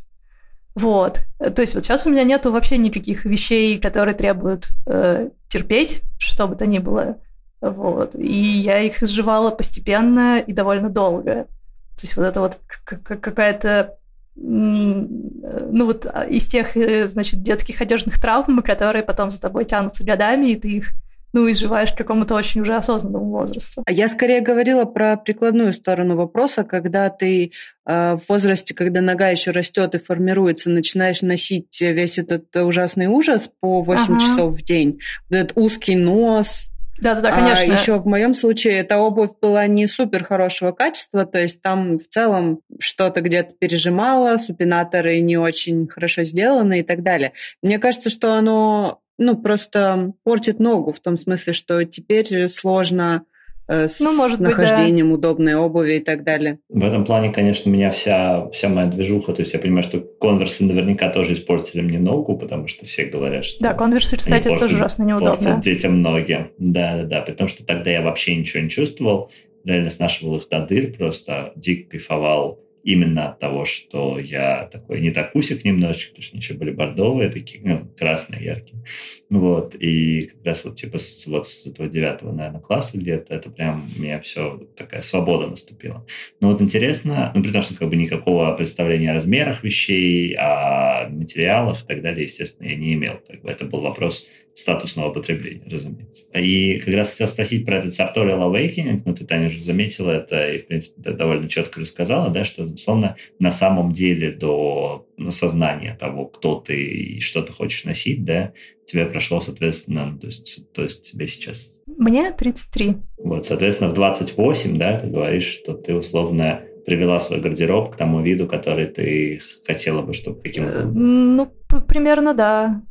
Вот. То есть вот сейчас у меня нету вообще никаких вещей, которые требуют э, терпеть, что бы то ни было. Вот. И я их изживала постепенно и довольно долго. То есть вот это вот какая-то ну вот а, из тех, э, значит, детских одежных травм, которые потом за тобой тянутся годами, и ты их ну, изживаешь к какому-то очень уже осознанному возрасту. А я скорее говорила про прикладную сторону вопроса, когда ты э, в возрасте, когда нога еще растет и формируется, начинаешь носить весь этот ужасный ужас по 8 ага. часов в день. Вот этот узкий нос, Да, да, да, конечно. А еще в моем случае эта обувь была не супер хорошего качества, то есть там в целом что-то где-то пережимало, супинаторы не очень хорошо сделаны и так далее. Мне кажется, что оно ну, просто портит ногу в том смысле, что теперь сложно Э, с ну, может нахождением быть, да. удобной обуви и так далее. В этом плане, конечно, меня вся, вся моя движуха, то есть я понимаю, что конверсы наверняка тоже испортили мне ногу, потому что все говорят, что... Да, конверсы, кстати, портят, тоже ужасно неудобно. Портят детям ноги. Да, да, да, потому что тогда я вообще ничего не чувствовал, реально снашивал их до дыр, просто дико кайфовал именно от того, что я такой не такусик немножечко, потому что они еще были бордовые такие, ну, красные, яркие. Вот, и как раз вот типа с, вот с этого девятого, наверное, класса где-то это прям у меня все такая свобода наступила. Но вот интересно, ну, при том, что как бы никакого представления о размерах вещей, о материалах и так далее, естественно, я не имел. Как бы это был вопрос статусного потребления, разумеется. И как раз хотел спросить про этот Sartorial Awakening, ну, ты, Таня, уже заметила это, и, в принципе, довольно четко рассказала, да, что, условно, на самом деле до осознания того, кто ты и что ты хочешь носить, да, тебе прошло, соответственно, ну, то есть, то есть тебе сейчас... Мне 33. Вот, соответственно, в 28, да, ты говоришь, что ты, условно, привела свой гардероб к тому виду, который ты хотела бы, чтобы каким то Ну, примерно, да.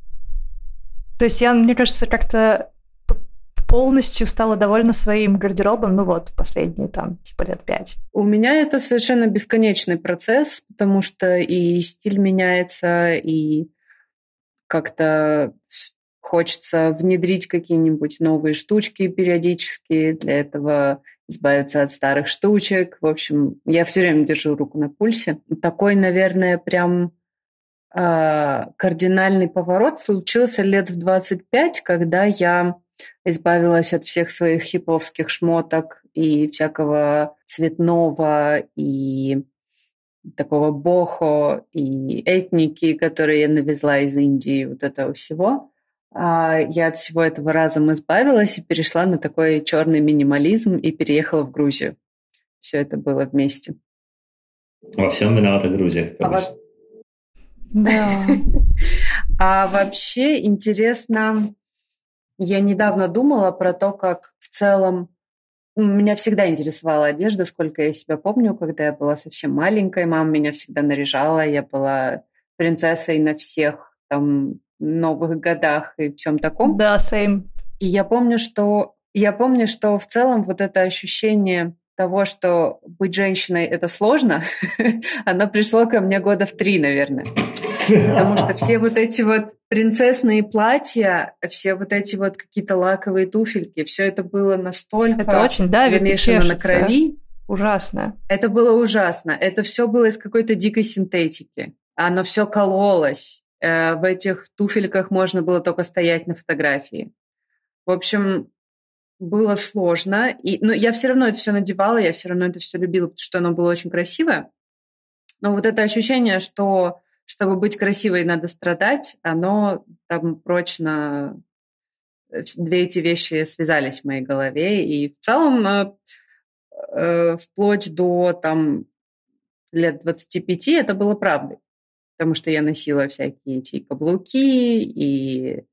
То есть я, мне кажется, как-то полностью стала довольна своим гардеробом, ну вот, последние там, типа, лет пять. У меня это совершенно бесконечный процесс, потому что и стиль меняется, и как-то хочется внедрить какие-нибудь новые штучки периодически, для этого избавиться от старых штучек. В общем, я все время держу руку на пульсе. Такой, наверное, прям кардинальный поворот случился лет в 25, когда я избавилась от всех своих хиповских шмоток и всякого цветного и такого бохо и этники, которые я навезла из Индии, вот этого всего. А, я от всего этого разом избавилась и перешла на такой черный минимализм и переехала в Грузию. Все это было вместе. Во всем виновата Грузия, а. Да. А вообще интересно, я недавно думала про то, как в целом меня всегда интересовала одежда, сколько я себя помню, когда я была совсем маленькой. Мама меня всегда наряжала, я была принцессой на всех там новых годах и всем таком. Да, same. И я помню, что я помню, что в целом вот это ощущение того, что быть женщиной это сложно, оно пришло ко мне года в три, наверное. Потому что все вот эти вот принцессные платья, все вот эти вот какие-то лаковые туфельки, все это было настолько это очень давит замешано на крови. Ужасно. Это было ужасно. Это все было из какой-то дикой синтетики. Оно все кололось. Э, в этих туфельках можно было только стоять на фотографии. В общем, было сложно. И, но я все равно это все надевала, я все равно это все любила, потому что оно было очень красивое. Но вот это ощущение, что чтобы быть красивой, надо страдать, оно там прочно э, две эти вещи связались в моей голове. И в целом, э, э, вплоть до там, лет 25 это было правдой. Потому что я носила всякие эти каблуки и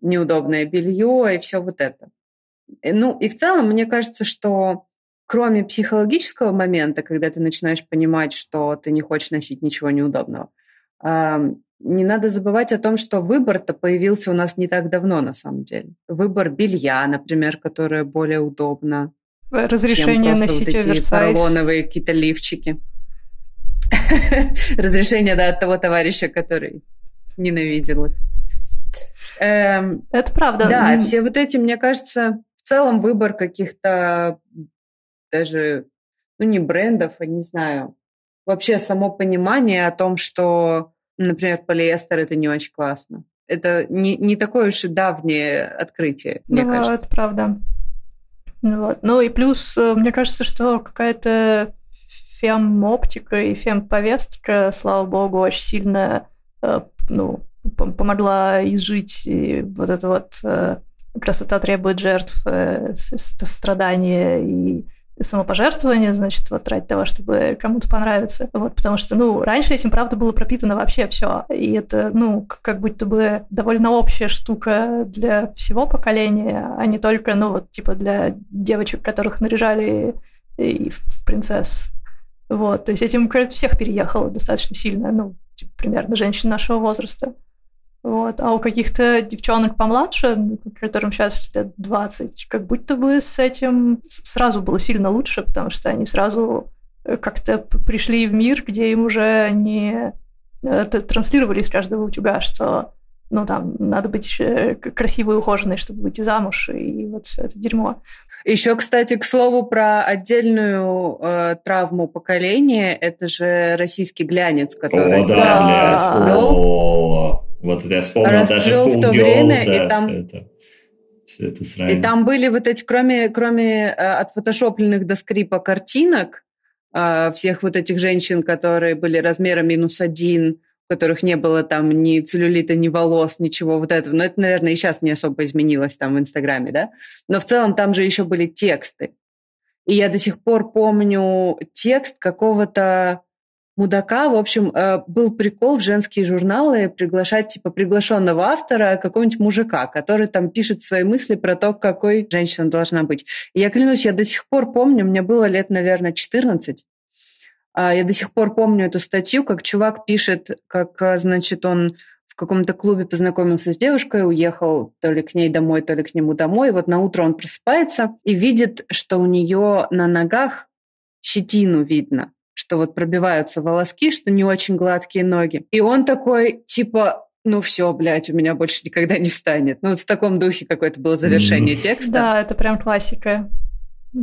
неудобное белье и все вот это. Э, ну, и в целом, мне кажется, что кроме психологического момента, когда ты начинаешь понимать, что ты не хочешь носить ничего неудобного, не надо забывать о том, что выбор-то появился у нас не так давно, на самом деле. Выбор белья, например, которое более удобно. Разрешение носить вот эти поролоновые какие-то лифчики. Разрешение, да, от того товарища, который ненавидел их. Эм, Это правда. Да, все вот эти, мне кажется, в целом выбор каких-то даже, ну, не брендов, а не знаю, вообще само понимание о том, что, например, полиэстер это не очень классно. Это не, не такое уж и давнее открытие, мне да, кажется. это правда. Вот. Ну и плюс, э, мне кажется, что какая-то фем-оптика и фем-повестка, слава богу, очень сильно э, ну, помогла изжить вот это вот э, красота требует жертв, страдания и самопожертвование, значит, вот ради того, чтобы кому-то понравиться. Вот, потому что, ну, раньше этим, правда, было пропитано вообще все. И это, ну, как будто бы довольно общая штука для всего поколения, а не только, ну, вот, типа, для девочек, которых наряжали и в принцесс. Вот, то есть этим, кажется, всех переехало достаточно сильно, ну, типа, примерно женщин нашего возраста. Вот. А у каких-то девчонок помладше, которым сейчас лет 20, как будто бы с этим сразу было сильно лучше, потому что они сразу э, как-то пришли в мир, где им уже не э, транслировали из каждого утюга, что ну, там, надо быть э, красивой и ухоженной, чтобы выйти замуж, и вот все это дерьмо. Еще, кстати, к слову про отдельную э, травму поколения, это же российский глянец, который О, да, да. расцвел. Вот я вспомнил расцвел даже в то Girl, время, да, и там... Все это, все это срань. И там были вот эти, кроме, кроме э, отфотошопленных до скрипа картинок, э, всех вот этих женщин, которые были размера минус один, у которых не было там ни целлюлита, ни волос, ничего вот этого. Но это, наверное, и сейчас не особо изменилось там в Инстаграме, да? Но в целом там же еще были тексты. И я до сих пор помню текст какого-то мудака. В общем, э, был прикол в женские журналы приглашать, типа, приглашенного автора какого-нибудь мужика, который там пишет свои мысли про то, какой женщина должна быть. И я клянусь, я до сих пор помню, мне было лет, наверное, 14, а, я до сих пор помню эту статью, как чувак пишет, как, э, значит, он в каком-то клубе познакомился с девушкой, уехал то ли к ней домой, то ли к нему домой. И вот на утро он просыпается и видит, что у нее на ногах щетину видно что вот пробиваются волоски, что не очень гладкие ноги. И он такой, типа, ну все, блядь, у меня больше никогда не встанет. Ну вот в таком духе какое-то было завершение mm. текста. Да, это прям классика.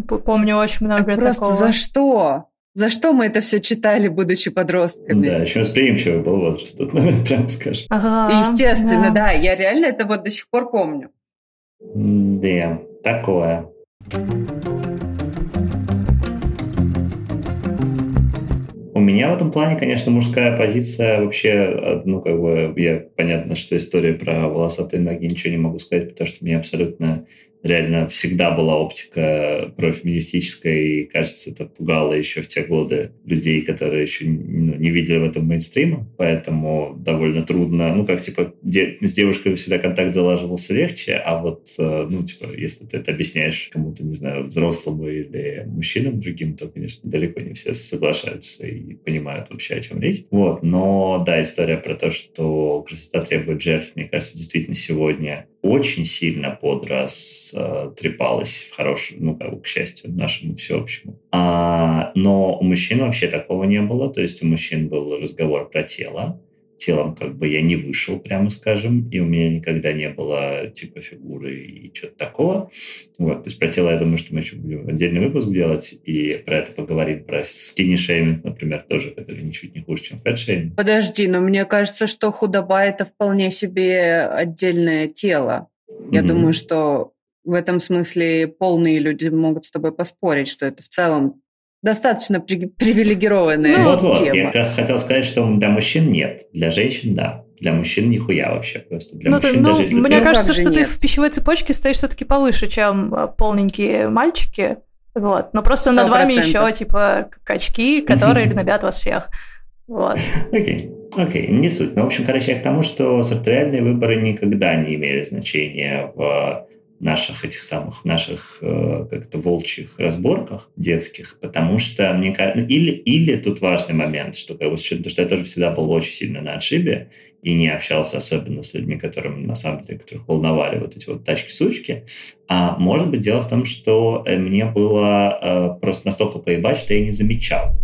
Помню очень много а Просто за что? За что мы это все читали, будучи подростками? Да, еще восприимчивый был возраст в тот момент, прям скажем. Ага, Естественно, да. да. Я реально это вот до сих пор помню. Да, такое. Меня в этом плане, конечно, мужская позиция вообще, э, ну, как бы, я, понятно, что история про волосатые ноги ничего не могу сказать, потому что мне абсолютно реально всегда была оптика профеминистическая, и, кажется, это пугало еще в те годы людей, которые еще ну, не видели в этом мейнстрима, поэтому довольно трудно, ну, как, типа, де- с девушкой всегда контакт залаживался легче, а вот, э, ну, типа, если ты это объясняешь кому-то, не знаю, взрослому или мужчинам другим, то, конечно, далеко не все соглашаются и понимают вообще, о чем речь. Вот, но, да, история про то, что красота требует жертв, мне кажется, действительно сегодня очень сильно подрас э, в хорошем, ну, как бы, к счастью, нашему всеобщему. А, но у мужчин вообще такого не было. То есть у мужчин был разговор про тело, телом как бы я не вышел, прямо скажем, и у меня никогда не было типа фигуры и чего-то такого. Вот, то есть про тело, я думаю, что мы еще будем отдельный выпуск делать и про это поговорим, про скини шейминг, например, тоже, который ничуть не хуже, чем фэт шейминг. Подожди, но мне кажется, что худоба – это вполне себе отдельное тело. Я mm-hmm. думаю, что в этом смысле полные люди могут с тобой поспорить, что это в целом достаточно при, привилегированная ну, вот, тема. Вот. Я как раз хотел сказать, что для мужчин нет, для женщин да. Для мужчин нихуя вообще просто. Для ну, мужчин ты, даже ну, если Мне ты... кажется, что нет. ты в пищевой цепочке стоишь все-таки повыше, чем э, полненькие мальчики. Вот. Но просто 100%. над вами еще типа качки, которые гнобят вас всех. Вот. Окей, окей, не суть. Ну, в общем, короче, я к тому, что сортериальные выборы никогда не имели значения в наших этих самых, наших э, как-то волчьих разборках детских, потому что мне кажется, ну, или, или тут важный момент, что, как бы, что я тоже всегда был очень сильно на отшибе и не общался особенно с людьми, которым на самом деле, которых волновали вот эти вот тачки-сучки. А может быть, дело в том, что э, мне было э, просто настолько поебать, что я не замечал.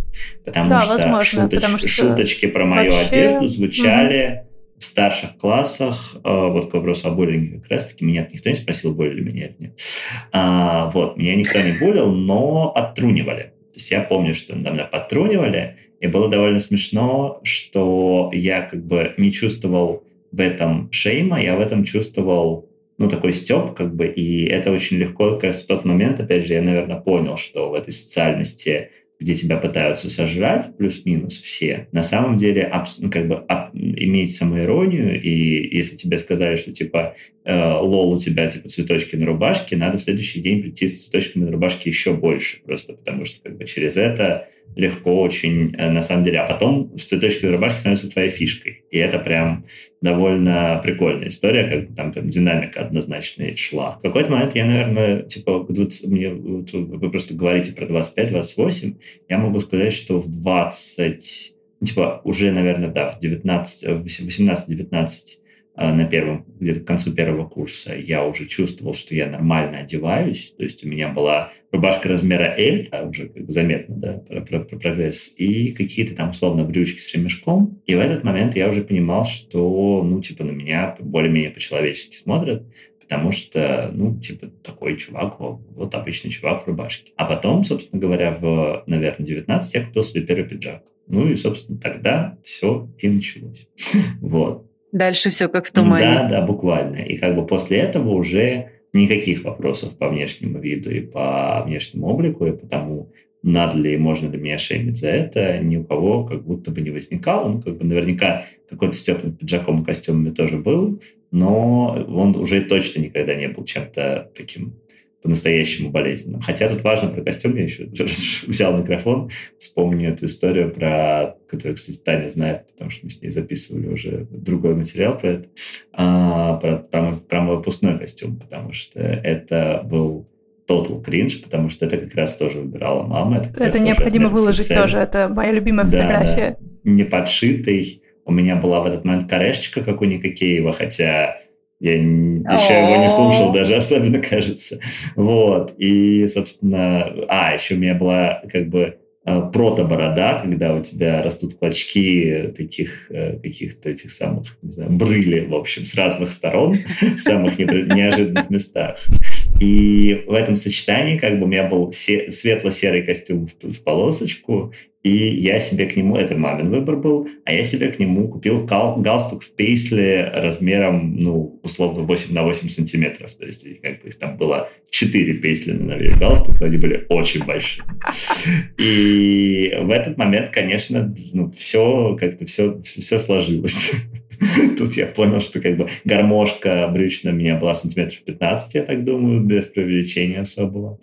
Потому да, что, возможно, шуточ, потому что шуточки про мою вообще... одежду звучали... Угу в старших классах, э, вот к вопросу о буллинге, как раз-таки меня никто не спросил, болели меня или нет. А, вот, меня никто не булил, но подтрунивали. То есть я помню, что на меня подтрунивали, и было довольно смешно, что я как бы не чувствовал в этом шейма, я в этом чувствовал ну, такой степ, как бы, и это очень легко, как раз в тот момент, опять же, я, наверное, понял, что в этой социальности где тебя пытаются сожрать, плюс-минус все, на самом деле ну, как бы иметь самоиронию, и если тебе сказали, что типа э, лол, у тебя типа цветочки на рубашке, надо в следующий день прийти с цветочками на рубашке еще больше, просто потому что как бы через это легко очень, э, на самом деле. А потом в цветочке на рубашке становится твоей фишкой. И это прям довольно прикольная история, как бы там прям динамика однозначно шла. В какой-то момент я, наверное, типа, 20, мне, вы просто говорите про 25-28, я могу сказать, что в 20, ну, типа, уже, наверное, да, в 19, 18-19 а, на первом, где-то к концу первого курса я уже чувствовал, что я нормально одеваюсь. То есть у меня была рубашка размера L, а уже как заметно, да, про, про, про прогресс, и какие-то там, условно, брючки с ремешком. И в этот момент я уже понимал, что, ну, типа, на меня более-менее по-человечески смотрят, потому что, ну, типа, такой чувак, вот обычный чувак в рубашке. А потом, собственно говоря, в, наверное, 19 я купил себе первый пиджак. Ну и, собственно, тогда все и началось. Вот. Дальше все как в тумане. Да, да, буквально. И как бы после этого уже никаких вопросов по внешнему виду и по внешнему облику, и по тому, надо ли, можно ли меня шеймить за это, ни у кого как будто бы не возникало. Ну, как бы наверняка какой-то с теплым пиджаком и костюмами тоже был, но он уже точно никогда не был чем-то таким по-настоящему болезненным. Хотя тут важно про костюм, я еще взял микрофон, вспомню эту историю про, которую, кстати, Таня знает, потому что мы с ней записывали уже другой материал про это, а, про, про, про мой выпускной костюм, потому что это был total cringe, потому что это как раз тоже выбирала мама. Это, это необходимо выложить цель. тоже, это моя любимая фотография. Да, не подшитый. У меня была в этот момент корешечка, как у Никакеева, хотя я еще его не слушал даже, особенно кажется. Вот. И, собственно... А, еще у меня была как бы э, прото-борода, когда у тебя растут клочки таких э, каких-то этих самых, не знаю, брыли, в общем, с разных сторон, в самых неожиданных местах. И в этом сочетании как бы у меня был светло-серый костюм в полосочку и я себе к нему, это мамин выбор был, а я себе к нему купил гал, галстук в пейсле размером, ну, условно, 8 на 8 сантиметров. То есть как бы их там было 4 пейслина на весь галстук, но они были очень большие. И в этот момент, конечно, ну, все как-то все, все сложилось. Тут я понял, что как бы гармошка брючная у меня была сантиметров 15, я так думаю, без преувеличения особого.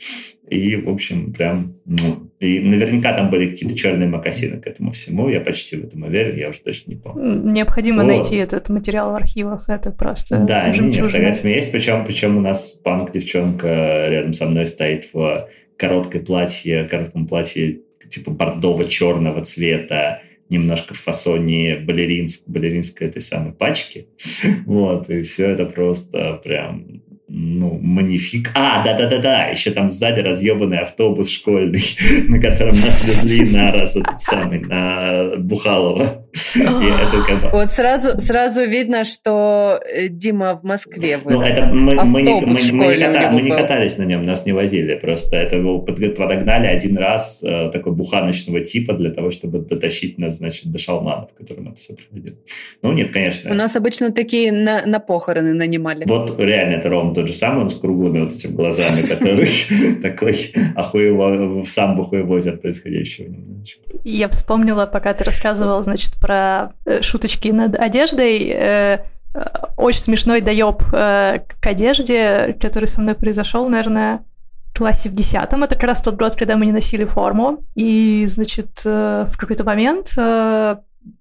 И, в общем, прям... Ну, и наверняка там были какие-то черные макасины к этому всему. Я почти в этом уверен, я уже точно не помню. Необходимо вот. найти этот материал в архивах. Это просто Да, жемчужина. фотография есть. Причем, причем у нас панк-девчонка рядом со мной стоит в короткой платье, коротком платье типа бордово-черного цвета, немножко в фасоне балеринск, балеринской этой самой пачки. Вот, и все это просто прям ну, манифик. А, да-да-да-да, еще там сзади разъебанный автобус школьный, на котором нас везли на раз этот самый, на Бухалова. Вот сразу, сразу видно, что э, Дима в Москве вырос. Ну, это мы, мы, не, мы, мы, не ката, мы не катались на нем, нас не возили, просто это его подогнали один раз э, такой буханочного типа для того, чтобы дотащить нас, значит, до Шалмана, в котором это все проходило. Ну, нет, конечно. У нас обычно такие на, на похороны нанимали. Вот реально, это ровно тот же самый, он с круглыми вот этими глазами, который такой охуево, сам бухуевозит происходящего немножечко. Я вспомнила, пока ты рассказывал, значит, про э, шуточки над одеждой. Э, э, очень смешной доеб к одежде, который со мной произошел, наверное, в классе в десятом. Это как раз тот год, когда мы не носили форму. И, значит, в какой-то момент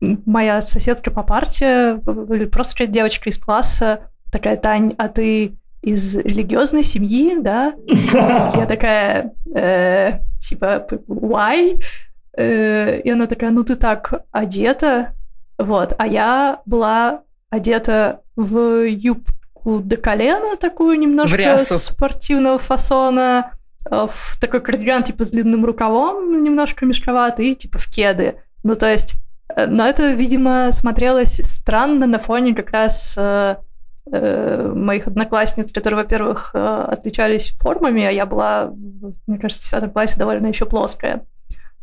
моя соседка по парте, или просто девочка из класса, такая, Тань, а ты из религиозной семьи, да? Я такая, типа, why? Э, и она такая, ну ты так одета, вот, а я была одета в юбку до колена, такую немножко спортивного фасона, э, в такой кардиган типа с длинным рукавом, немножко мешковатый, и типа в кеды. Ну, то есть, э, но это, видимо, смотрелось странно на фоне как раз моих одноклассниц, которые, во-первых, отличались формами, а я была, мне кажется, в 10 классе довольно еще плоская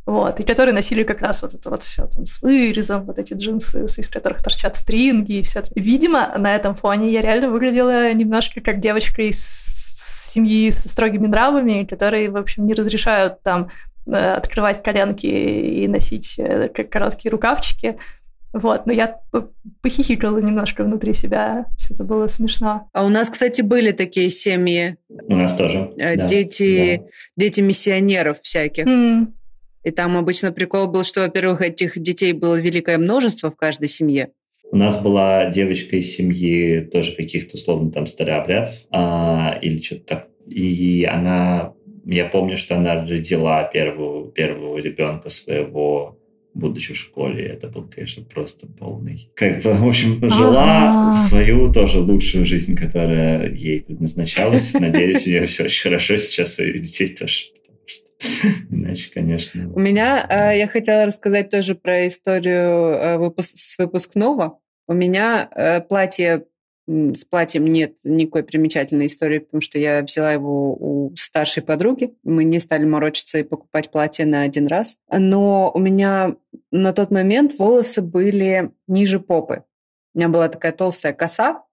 вот, и которые носили как раз вот это вот все там с вырезом, вот эти джинсы, из которых торчат стринги и все. Видимо, на этом фоне я реально выглядела немножко как девочка из семьи со строгими нравами, которые, в общем, не разрешают там открывать коленки и носить короткие рукавчики. Вот, но я похихикала немножко внутри себя, все это было смешно. А у нас, кстати, были такие семьи. У нас тоже. Дети, да. дети миссионеров всяких. Mm. И там обычно прикол был, что, во-первых, этих детей было великое множество в каждой семье. У нас была девочка из семьи тоже каких-то, условно, там, старообрядцев а, или что-то так. И она, я помню, что она родила первого, первого ребенка своего будучи в школе. Это был, конечно, просто полный... Как бы, в общем, жила свою тоже лучшую жизнь, которая ей предназначалась. Надеюсь, у нее все очень хорошо сейчас, и детей тоже. Иначе, конечно. У меня, э, я хотела рассказать тоже про историю э, выпуск, с выпускного. У меня э, платье с платьем нет никакой примечательной истории, потому что я взяла его у старшей подруги. Мы не стали морочиться и покупать платье на один раз. Но у меня на тот момент волосы были ниже попы. У меня была такая толстая коса.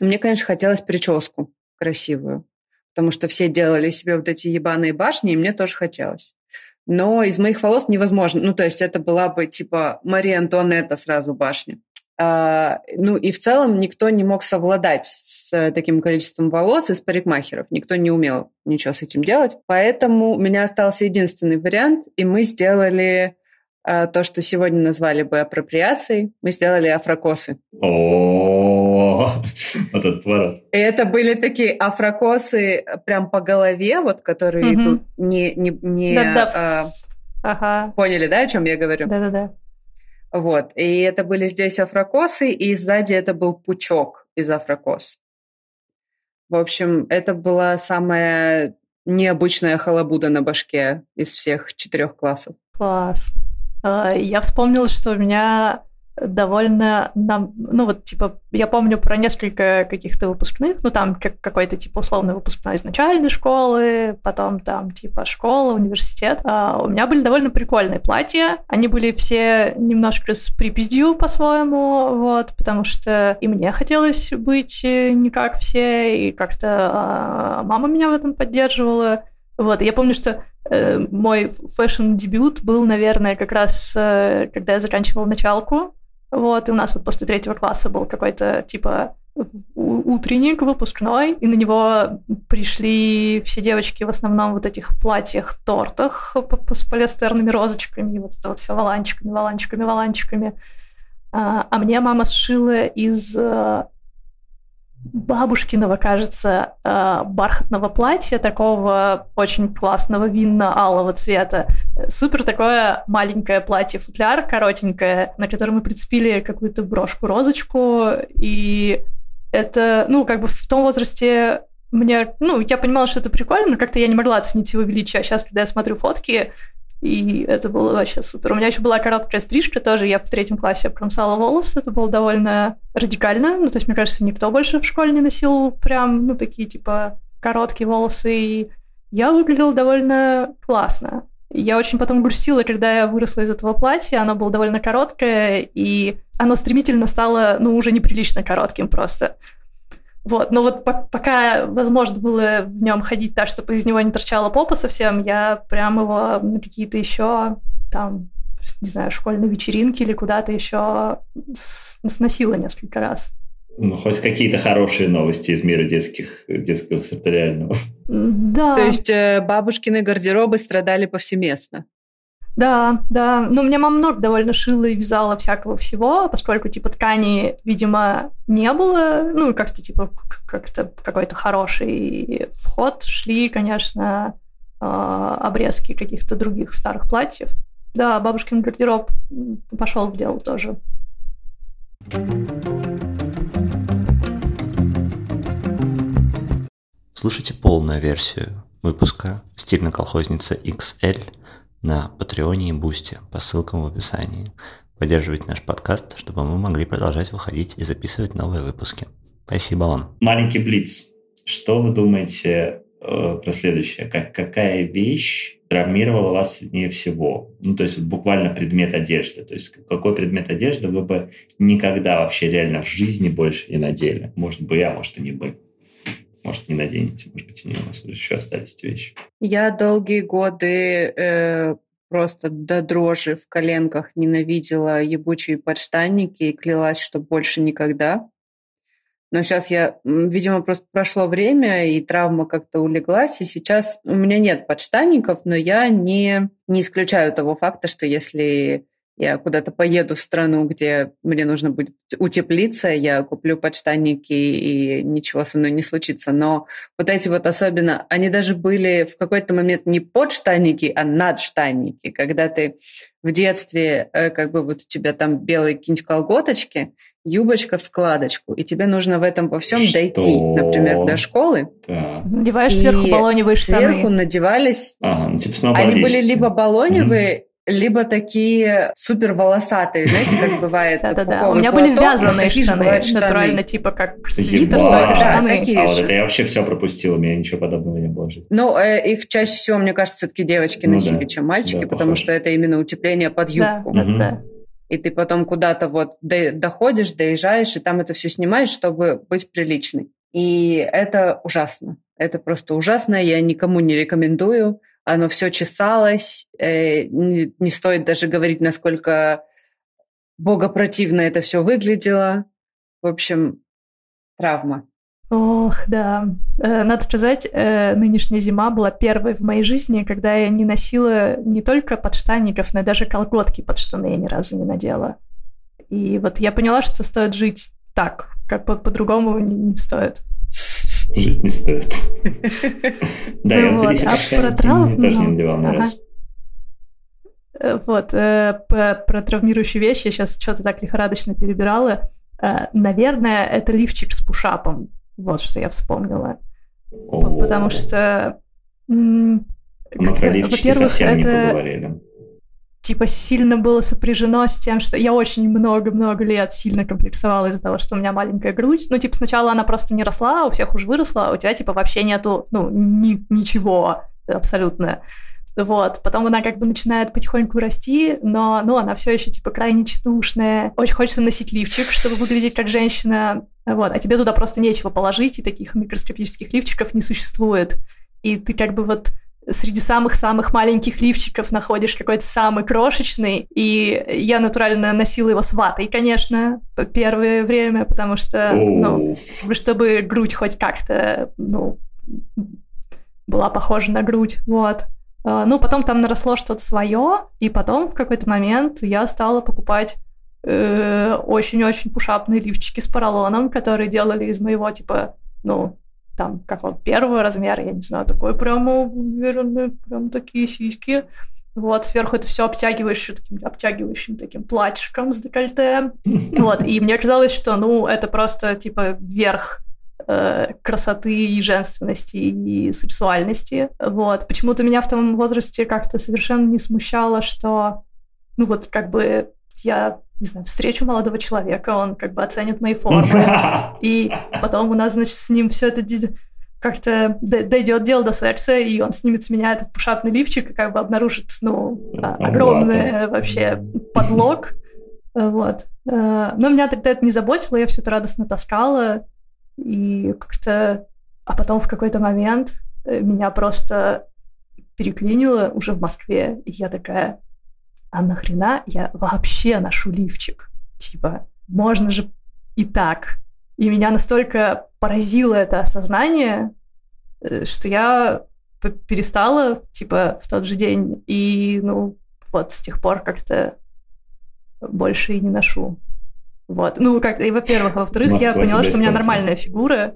Мне, конечно, хотелось прическу красивую потому что все делали себе вот эти ебаные башни, и мне тоже хотелось. Но из моих волос невозможно. Ну, то есть это была бы типа Мария Антуанетта сразу башня. А, ну и в целом никто не мог совладать с таким количеством волос из парикмахеров. Никто не умел ничего с этим делать. Поэтому у меня остался единственный вариант, и мы сделали а, то, что сегодня назвали бы апроприацией. Мы сделали афрокосы. Вот этот поворот. И это были такие афрокосы прям по голове, вот которые идут не... не, не а, ага. Поняли, да, о чем я говорю? Да-да-да. Вот. И это были здесь афрокосы, и сзади это был пучок из афрокос. В общем, это была самая необычная халабуда на башке из всех четырех классов. Класс. А, я вспомнила, что у меня довольно, ну вот типа, я помню про несколько каких-то выпускных, ну там какой-то типа условный выпускной из начальной школы, потом там типа школа, университет. А у меня были довольно прикольные платья, они были все немножко с припиздью по-своему, вот, потому что и мне хотелось быть не как все, и как-то а, мама меня в этом поддерживала, вот, я помню, что э, мой fashion-дебют был, наверное, как раз, э, когда я заканчивала началку. Вот, и у нас вот после третьего класса был какой-то, типа, утренник выпускной, и на него пришли все девочки в основном вот этих платьях-тортах с полиэстерными розочками, и вот это вот все валанчиками, валанчиками, валанчиками. А, а мне мама сшила из э, бабушкиного, кажется, э, бархатного платья, такого очень классного винно-алого цвета. Супер такое маленькое платье-футляр, коротенькое, на котором мы прицепили какую-то брошку-розочку, и это, ну, как бы в том возрасте мне, ну, я понимала, что это прикольно, но как-то я не могла оценить его величие. А сейчас, когда я смотрю фотки, и это было вообще супер. У меня еще была короткая стрижка тоже. Я в третьем классе обкромсала волосы. Это было довольно радикально. Ну, то есть, мне кажется, никто больше в школе не носил прям, ну, такие, типа, короткие волосы. И я выглядела довольно классно. Я очень потом грустила, когда я выросла из этого платья. Оно было довольно короткое, и оно стремительно стало, ну, уже неприлично коротким просто. Вот, но вот по- пока возможно было в нем ходить так, чтобы из него не торчала попа совсем, я прям его на какие-то еще там, не знаю, школьные вечеринки или куда-то еще сносила несколько раз. Ну, хоть какие-то хорошие новости из мира детских, детского сарториального. Да. То есть э, бабушкины гардеробы страдали повсеместно. Да, да. Ну, меня мама много довольно шила и вязала всякого всего, поскольку, типа, ткани, видимо, не было. Ну, как-то, типа, как-то какой-то хороший вход. Шли, конечно, а, обрезки каких-то других старых платьев. Да, бабушкин гардероб пошел в дело тоже. Слушайте полную версию выпуска «Стильная колхозница XL» на Патреоне и Бусте по ссылкам в описании. Поддерживайте наш подкаст, чтобы мы могли продолжать выходить и записывать новые выпуски. Спасибо вам. Маленький Блиц. Что вы думаете э, про следующее? Как, какая вещь травмировала вас сильнее всего? Ну, то есть вот буквально предмет одежды. То есть какой предмет одежды вы бы никогда вообще реально в жизни больше не надели? Может быть, я, может и не бы. Может, не наденете. Может быть, у нас еще остались эти вещи. Я долгие годы э, просто до дрожи в коленках ненавидела ебучие подштанники и клялась, что больше никогда. Но сейчас я, видимо, просто прошло время, и травма как-то улеглась, и сейчас у меня нет подштанников, но я не, не исключаю того факта, что если я куда-то поеду в страну, где мне нужно будет утеплиться, я куплю подштанники, и ничего со мной не случится. Но вот эти вот особенно, они даже были в какой-то момент не подштанники, а надштанники, когда ты в детстве, э, как бы вот у тебя там белые какие-нибудь колготочки, юбочка в складочку, и тебе нужно в этом во всем Что? дойти, например, до школы. Да. Надеваешь сверху баллоневые штаны. Сверху надевались Ага, ну типа они были либо баллоневые, либо такие супер волосатые, знаете, как бывает. Да-да-да. У пуховый меня были вязаные штаны, натурально, типа как свитер, только штаны. А вот это я вообще все пропустил, у меня ничего подобного не было. Ну, э, их чаще всего, мне кажется, все-таки девочки Ну носили, чем мальчики, потому что это именно утепление под юбку. И ты потом куда-то вот до- доходишь, доезжаешь, и там это все снимаешь, чтобы быть приличной. И это ужасно. Это просто ужасно. Я никому не рекомендую. Оно все чесалось. Э, Не, стоит даже говорить, насколько богопротивно это все выглядело. В общем, травма. Ох, да. Э, Надо сказать, э, нынешняя зима была первой в моей жизни, когда я не носила не только подштанников, но и даже колготки под штаны я ни разу не надела. И вот я поняла, что стоит жить так, как по- по-другому не, не стоит. Жить не стоит. Да, Ну я вот, постоянно, про травму, тоже не ну, надевал разу. Э, Вот, э, про травмирующие вещи я сейчас что-то так лихорадочно перебирала. Э, Наверное, это лифчик с пушапом. Вот что я вспомнила. Потому что... Во-первых, это. Типа сильно было сопряжено с тем, что я очень много-много лет сильно комплексовала из-за того, что у меня маленькая грудь. Ну, типа, сначала она просто не росла, а у всех уже выросла, а у тебя, типа, вообще нету, ну, ни- ничего абсолютно. Вот, потом она как бы начинает потихоньку расти, но, ну, она все еще, типа, крайне тщедушная. Очень хочется носить лифчик, чтобы выглядеть как женщина. Вот, а тебе туда просто нечего положить, и таких микроскопических лифчиков не существует. И ты как бы вот среди самых-самых маленьких лифчиков находишь какой-то самый крошечный, и я натурально носила его с ватой, конечно, первое время, потому что, ну, чтобы грудь хоть как-то, ну, была похожа на грудь, вот. А, Ну, потом там наросло что-то свое, и потом в какой-то момент я стала покупать э, очень-очень пушапные лифчики с поролоном, которые делали из моего, типа, ну, там, какого первого размера, я не знаю, такой прямо уверенный, прям такие сиськи. Вот, сверху это все обтягиваешь еще таким обтягивающим таким платьишком с декольте. Вот, и мне казалось, что, ну, это просто, типа, верх э, красоты и женственности и сексуальности. Вот. Почему-то меня в том возрасте как-то совершенно не смущало, что, ну, вот, как бы я, не знаю, встречу молодого человека, он как бы оценит мои формы, и потом у нас, значит, с ним все это как-то дойдет дело до секса, и он снимет с меня этот пушапный лифчик и как бы обнаружит, ну, а- Ага. огромный вообще подлог. Вот. Э, Но меня тогда это не заботило, я все это радостно таскала, и как-то... А потом в какой-то момент э, меня просто переклинило уже в Москве, и я такая, а нахрена я вообще ношу лифчик? Типа, можно же и так. И меня настолько поразило это осознание, э, что я перестала, типа, в тот же день. И, ну, вот с тех пор как-то больше и не ношу. Вот. Ну, как, и, во-первых, а во-вторых, я поняла, что у меня нормальная фигура,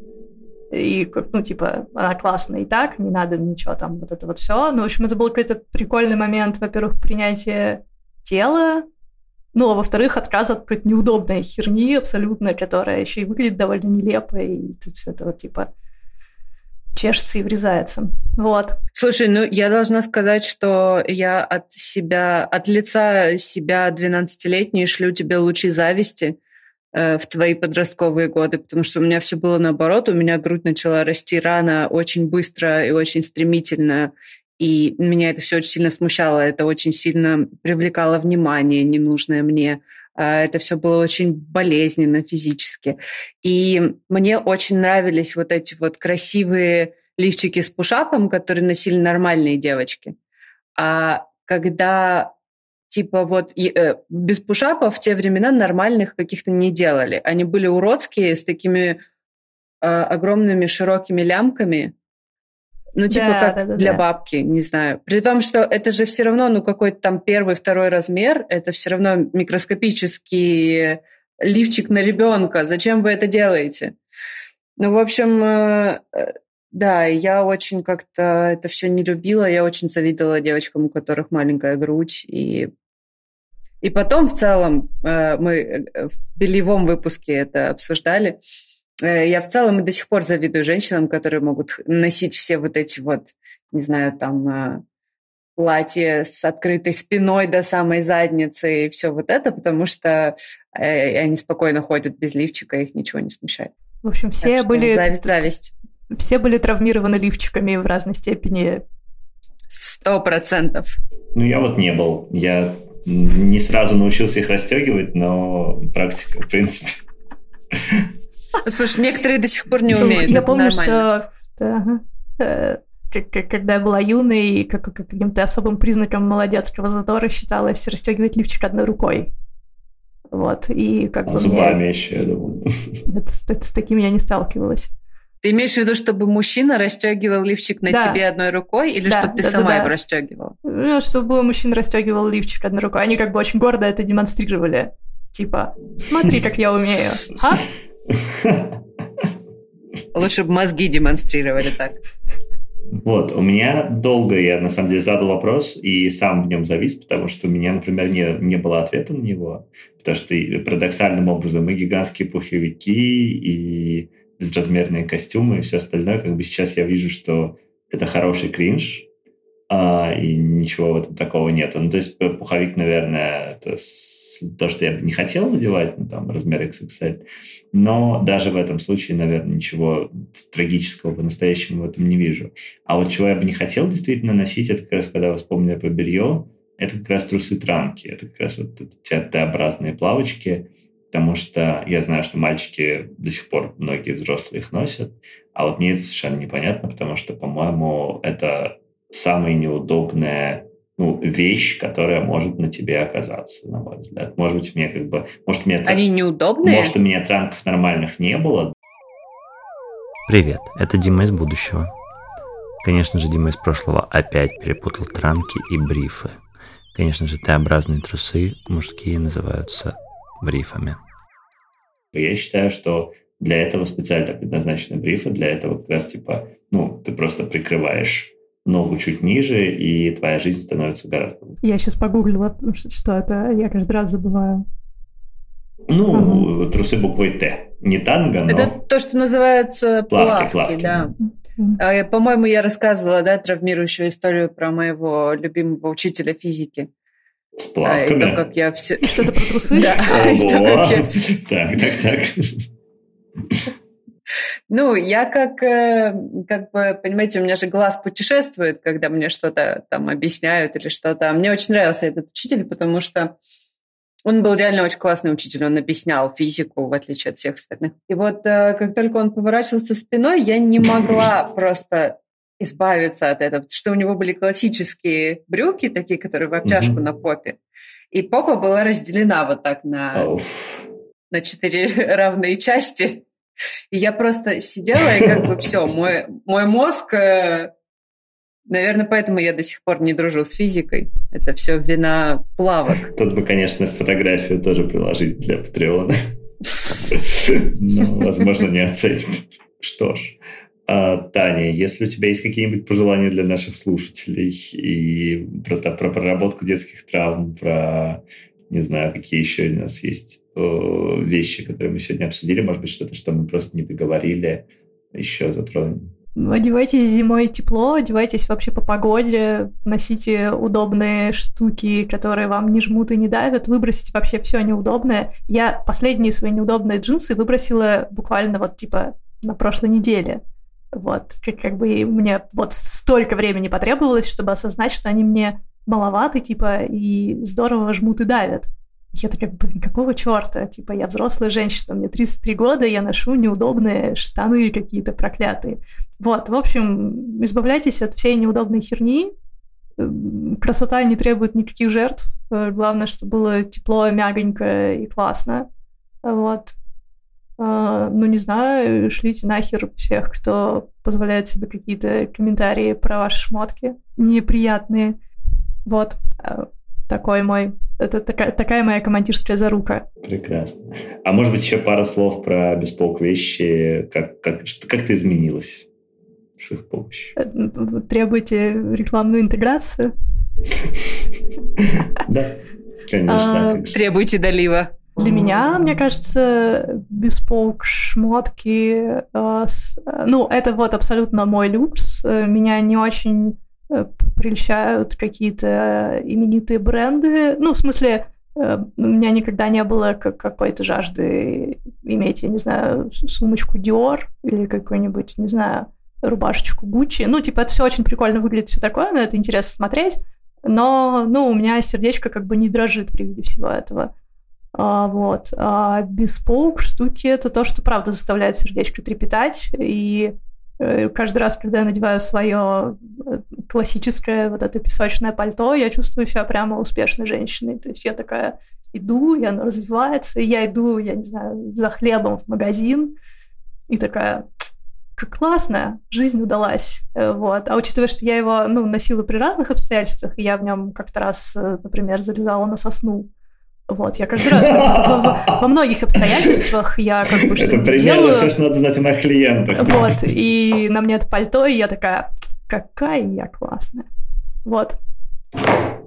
и, ну, типа, она классная и так, не надо ничего там, вот это вот все. Ну, в общем, это был какой-то прикольный момент, во-первых, принятия тела, ну, а во-вторых, отказ от какой-то неудобной херни абсолютно, которая еще и выглядит довольно нелепо, и тут все это вот, типа, чешется и врезается. Вот. Слушай, ну я должна сказать, что я от себя, от лица себя 12-летней шлю тебе лучи зависти в твои подростковые годы, потому что у меня все было наоборот, у меня грудь начала расти рано, очень быстро и очень стремительно, и меня это все очень сильно смущало, это очень сильно привлекало внимание ненужное мне. А, это все было очень болезненно физически. И мне очень нравились вот эти вот красивые лифчики с пушапом, которые носили нормальные девочки. А когда типа вот э, без пушапов в те времена нормальных каких-то не делали. Они были уродские, с такими э, огромными широкими лямками. Ну, типа да, как да, да, для да. бабки, не знаю. При том, что это же все равно, ну, какой-то там первый, второй размер, это все равно микроскопический лифчик на ребенка. Зачем вы это делаете? Ну, в общем, э, э да, я очень как-то это все не любила. Я очень завидовала девочкам, у которых маленькая грудь. И и потом в целом э, мы э, в бельевом выпуске это обсуждали. Э, я в целом и до сих пор завидую женщинам, которые могут носить все вот эти вот, не знаю, там платье с открытой спиной до самой задницы и все вот это, потому что они спокойно ходят без лифчика, их ничего не смущает. В общем, все так были... Зависть, зависть. Все были травмированы лифчиками в разной степени. Сто процентов. Ну, я вот не был. Я не сразу научился их расстегивать, но практика, в принципе. Слушай, некоторые до сих пор не умеют. Я помню, что э, когда я была юной, и каким-то особым признаком молодецкого задора считалось расстегивать лифчик одной рукой. Вот, и как а бы... Зубами мне... еще, я думаю. Это, с, с таким я не сталкивалась. Ты имеешь в виду, чтобы мужчина расстегивал лифчик на да. тебе одной рукой, или да, чтобы ты да, сама да, его расстегивала? Ну, чтобы мужчина расстегивал лифчик одной рукой. Они как бы очень гордо это демонстрировали. Типа, смотри, как я умею. А? Лучше бы мозги демонстрировали так. Вот, у меня долго я, на самом деле, задал вопрос и сам в нем завис, потому что у меня, например, не, не было ответа на него, потому что парадоксальным образом и гигантские пуховики, и безразмерные костюмы и все остальное, как бы сейчас я вижу, что это хороший кринж, а, и ничего в этом такого нет. Ну, то есть пуховик, наверное, это то, что я бы не хотел надевать, ну, там, размер XXL, но даже в этом случае, наверное, ничего трагического по-настоящему в этом не вижу. А вот чего я бы не хотел действительно носить, это как раз, когда вы вспомнили про белье, это как раз трусы-транки, это как раз вот эти Т-образные плавочки, потому что я знаю, что мальчики до сих пор многие взрослые их носят, а вот мне это совершенно непонятно, потому что, по-моему, это самая неудобная ну, вещь, которая может на тебе оказаться, на мой взгляд. Может быть, мне как бы... Может, мне Они неудобные? Может, у меня транков нормальных не было. Привет, это Дима из будущего. Конечно же, Дима из прошлого опять перепутал транки и брифы. Конечно же, Т-образные трусы мужские называются брифами. Я считаю, что для этого специально предназначены брифы, для этого как раз типа, ну, ты просто прикрываешь ногу чуть ниже, и твоя жизнь становится гораздо лучше. Я сейчас погуглила, что это, я каждый раз забываю. Ну, ага. трусы буквой Т. Не танго, но... Это то, что называется плавки, плавки, плавки. да. А, по-моему, я рассказывала, да, травмирующую историю про моего любимого учителя физики. С плавками. А, и то, как я все... Что-то про трусы? Да. Так, так, так. Ну, я как, э, как бы, понимаете, у меня же глаз путешествует, когда мне что-то там объясняют или что-то. Мне очень нравился этот учитель, потому что он был реально очень классный учитель, он объяснял физику, в отличие от всех остальных. И вот э, как только он поворачивался спиной, я не могла просто избавиться от этого, потому что у него были классические брюки, такие, которые в обтяжку mm-hmm. на попе. И попа была разделена вот так на, oh. на четыре равные части. И я просто сидела, и как бы все, мой, мой мозг... Э, наверное, поэтому я до сих пор не дружу с физикой. Это все вина плавок. Тут бы, конечно, фотографию тоже приложить для Патреона. Но, возможно, не оценит. Что ж, а, Таня, если у тебя есть какие-нибудь пожелания для наших слушателей и про, про проработку детских травм, про, не знаю, какие еще у нас есть вещи, которые мы сегодня обсудили, может быть, что-то, что мы просто не договорили, еще затронем. Одевайтесь зимой тепло, одевайтесь вообще по погоде, носите удобные штуки, которые вам не жмут и не давят, выбросите вообще все неудобное. Я последние свои неудобные джинсы выбросила буквально вот типа на прошлой неделе. Вот, как, как бы мне вот столько времени потребовалось, чтобы осознать, что они мне маловаты, типа, и здорово жмут и давят. Я такая, блин, какого черта? Типа, я взрослая женщина, мне 33 года, я ношу неудобные штаны какие-то проклятые. Вот, в общем, избавляйтесь от всей неудобной херни. Красота не требует никаких жертв. Э, главное, чтобы было тепло, мягонько и классно. Вот. Uh, ну, не знаю, шлите нахер всех, кто позволяет себе какие-то комментарии про ваши шмотки неприятные. Вот. Uh, такой мой... Это такая, такая моя командирская зарука. Прекрасно. А может быть, еще пара слов про бесполк вещи, как, как, как ты изменилась с их помощью? Э, требуете рекламную интеграцию? Да, конечно. А, требуйте долива. Для меня, мне кажется, бесполк шмотки, э, ну, это вот абсолютно мой люкс. Меня не очень Э, прельщают какие-то э, именитые бренды. Ну, в смысле, э, у меня никогда не было какой-то жажды иметь, я не знаю, сумочку Dior или какую-нибудь, не знаю, рубашечку Gucci. Ну, типа, это все очень прикольно выглядит, все такое, на это интересно смотреть. Но, ну, у меня сердечко как бы не дрожит при виде всего этого. А, вот. А бесполк штуки — это то, что правда заставляет сердечко трепетать. И Э, каждый раз, когда я надеваю свое э, классическое вот это песочное пальто, я чувствую себя прямо успешной женщиной. То есть я такая иду, и оно развивается, и я иду, я не знаю, за хлебом в магазин, и такая, как классно, жизнь удалась. Э, вот. А учитывая, что я его ну, носила при разных обстоятельствах, и я в нем как-то раз, например, залезала на сосну, вот, я каждый раз во, во многих обстоятельствах я как бы что-то делаю. все, что надо знать о моих клиентах. Вот, и на мне это пальто, и я такая, какая я классная. Вот.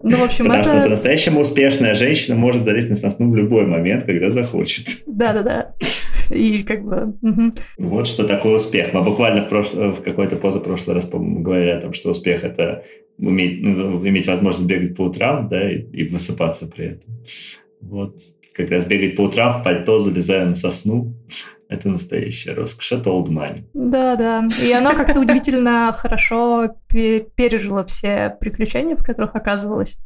Ну, в общем, Потому это... что по-настоящему успешная женщина может залезть на сосну в любой момент, когда захочет. Да-да-да. И как бы... Угу. Вот что такое успех. Мы буквально в, прош... в какой-то позапрошлый раз, по-моему, говорили о том, что успех – это уметь, ну, иметь возможность бегать по утрам, да, и, и высыпаться при этом. Вот как раз бегать по утрам в пальто, залезая на сосну. Это настоящая роскошь, это old money. Да, да. И оно как-то удивительно хорошо пережило все приключения, в которых оказывалось.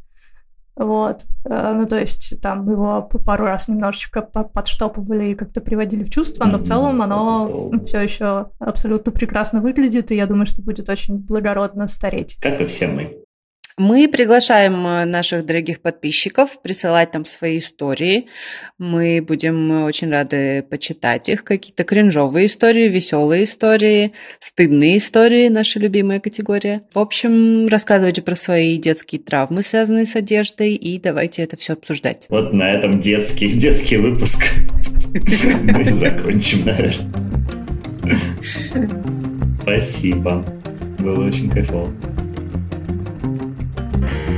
Вот. Э, ну, то есть там его пару раз немножечко подштопывали и как-то приводили в чувство, но в целом оно все еще абсолютно прекрасно выглядит, и я думаю, что будет очень благородно стареть. Как и все мы. Мы приглашаем э, наших дорогих подписчиков присылать нам свои истории. Мы будем очень рады почитать их. Какие-то кринжовые истории, веселые истории, стыдные истории, наша любимая категория. В общем, рассказывайте про свои детские травмы, связанные с одеждой, и давайте это все обсуждать. Вот на этом детский, детский выпуск мы закончим, наверное. Спасибо. Было очень кайфово. Thank you.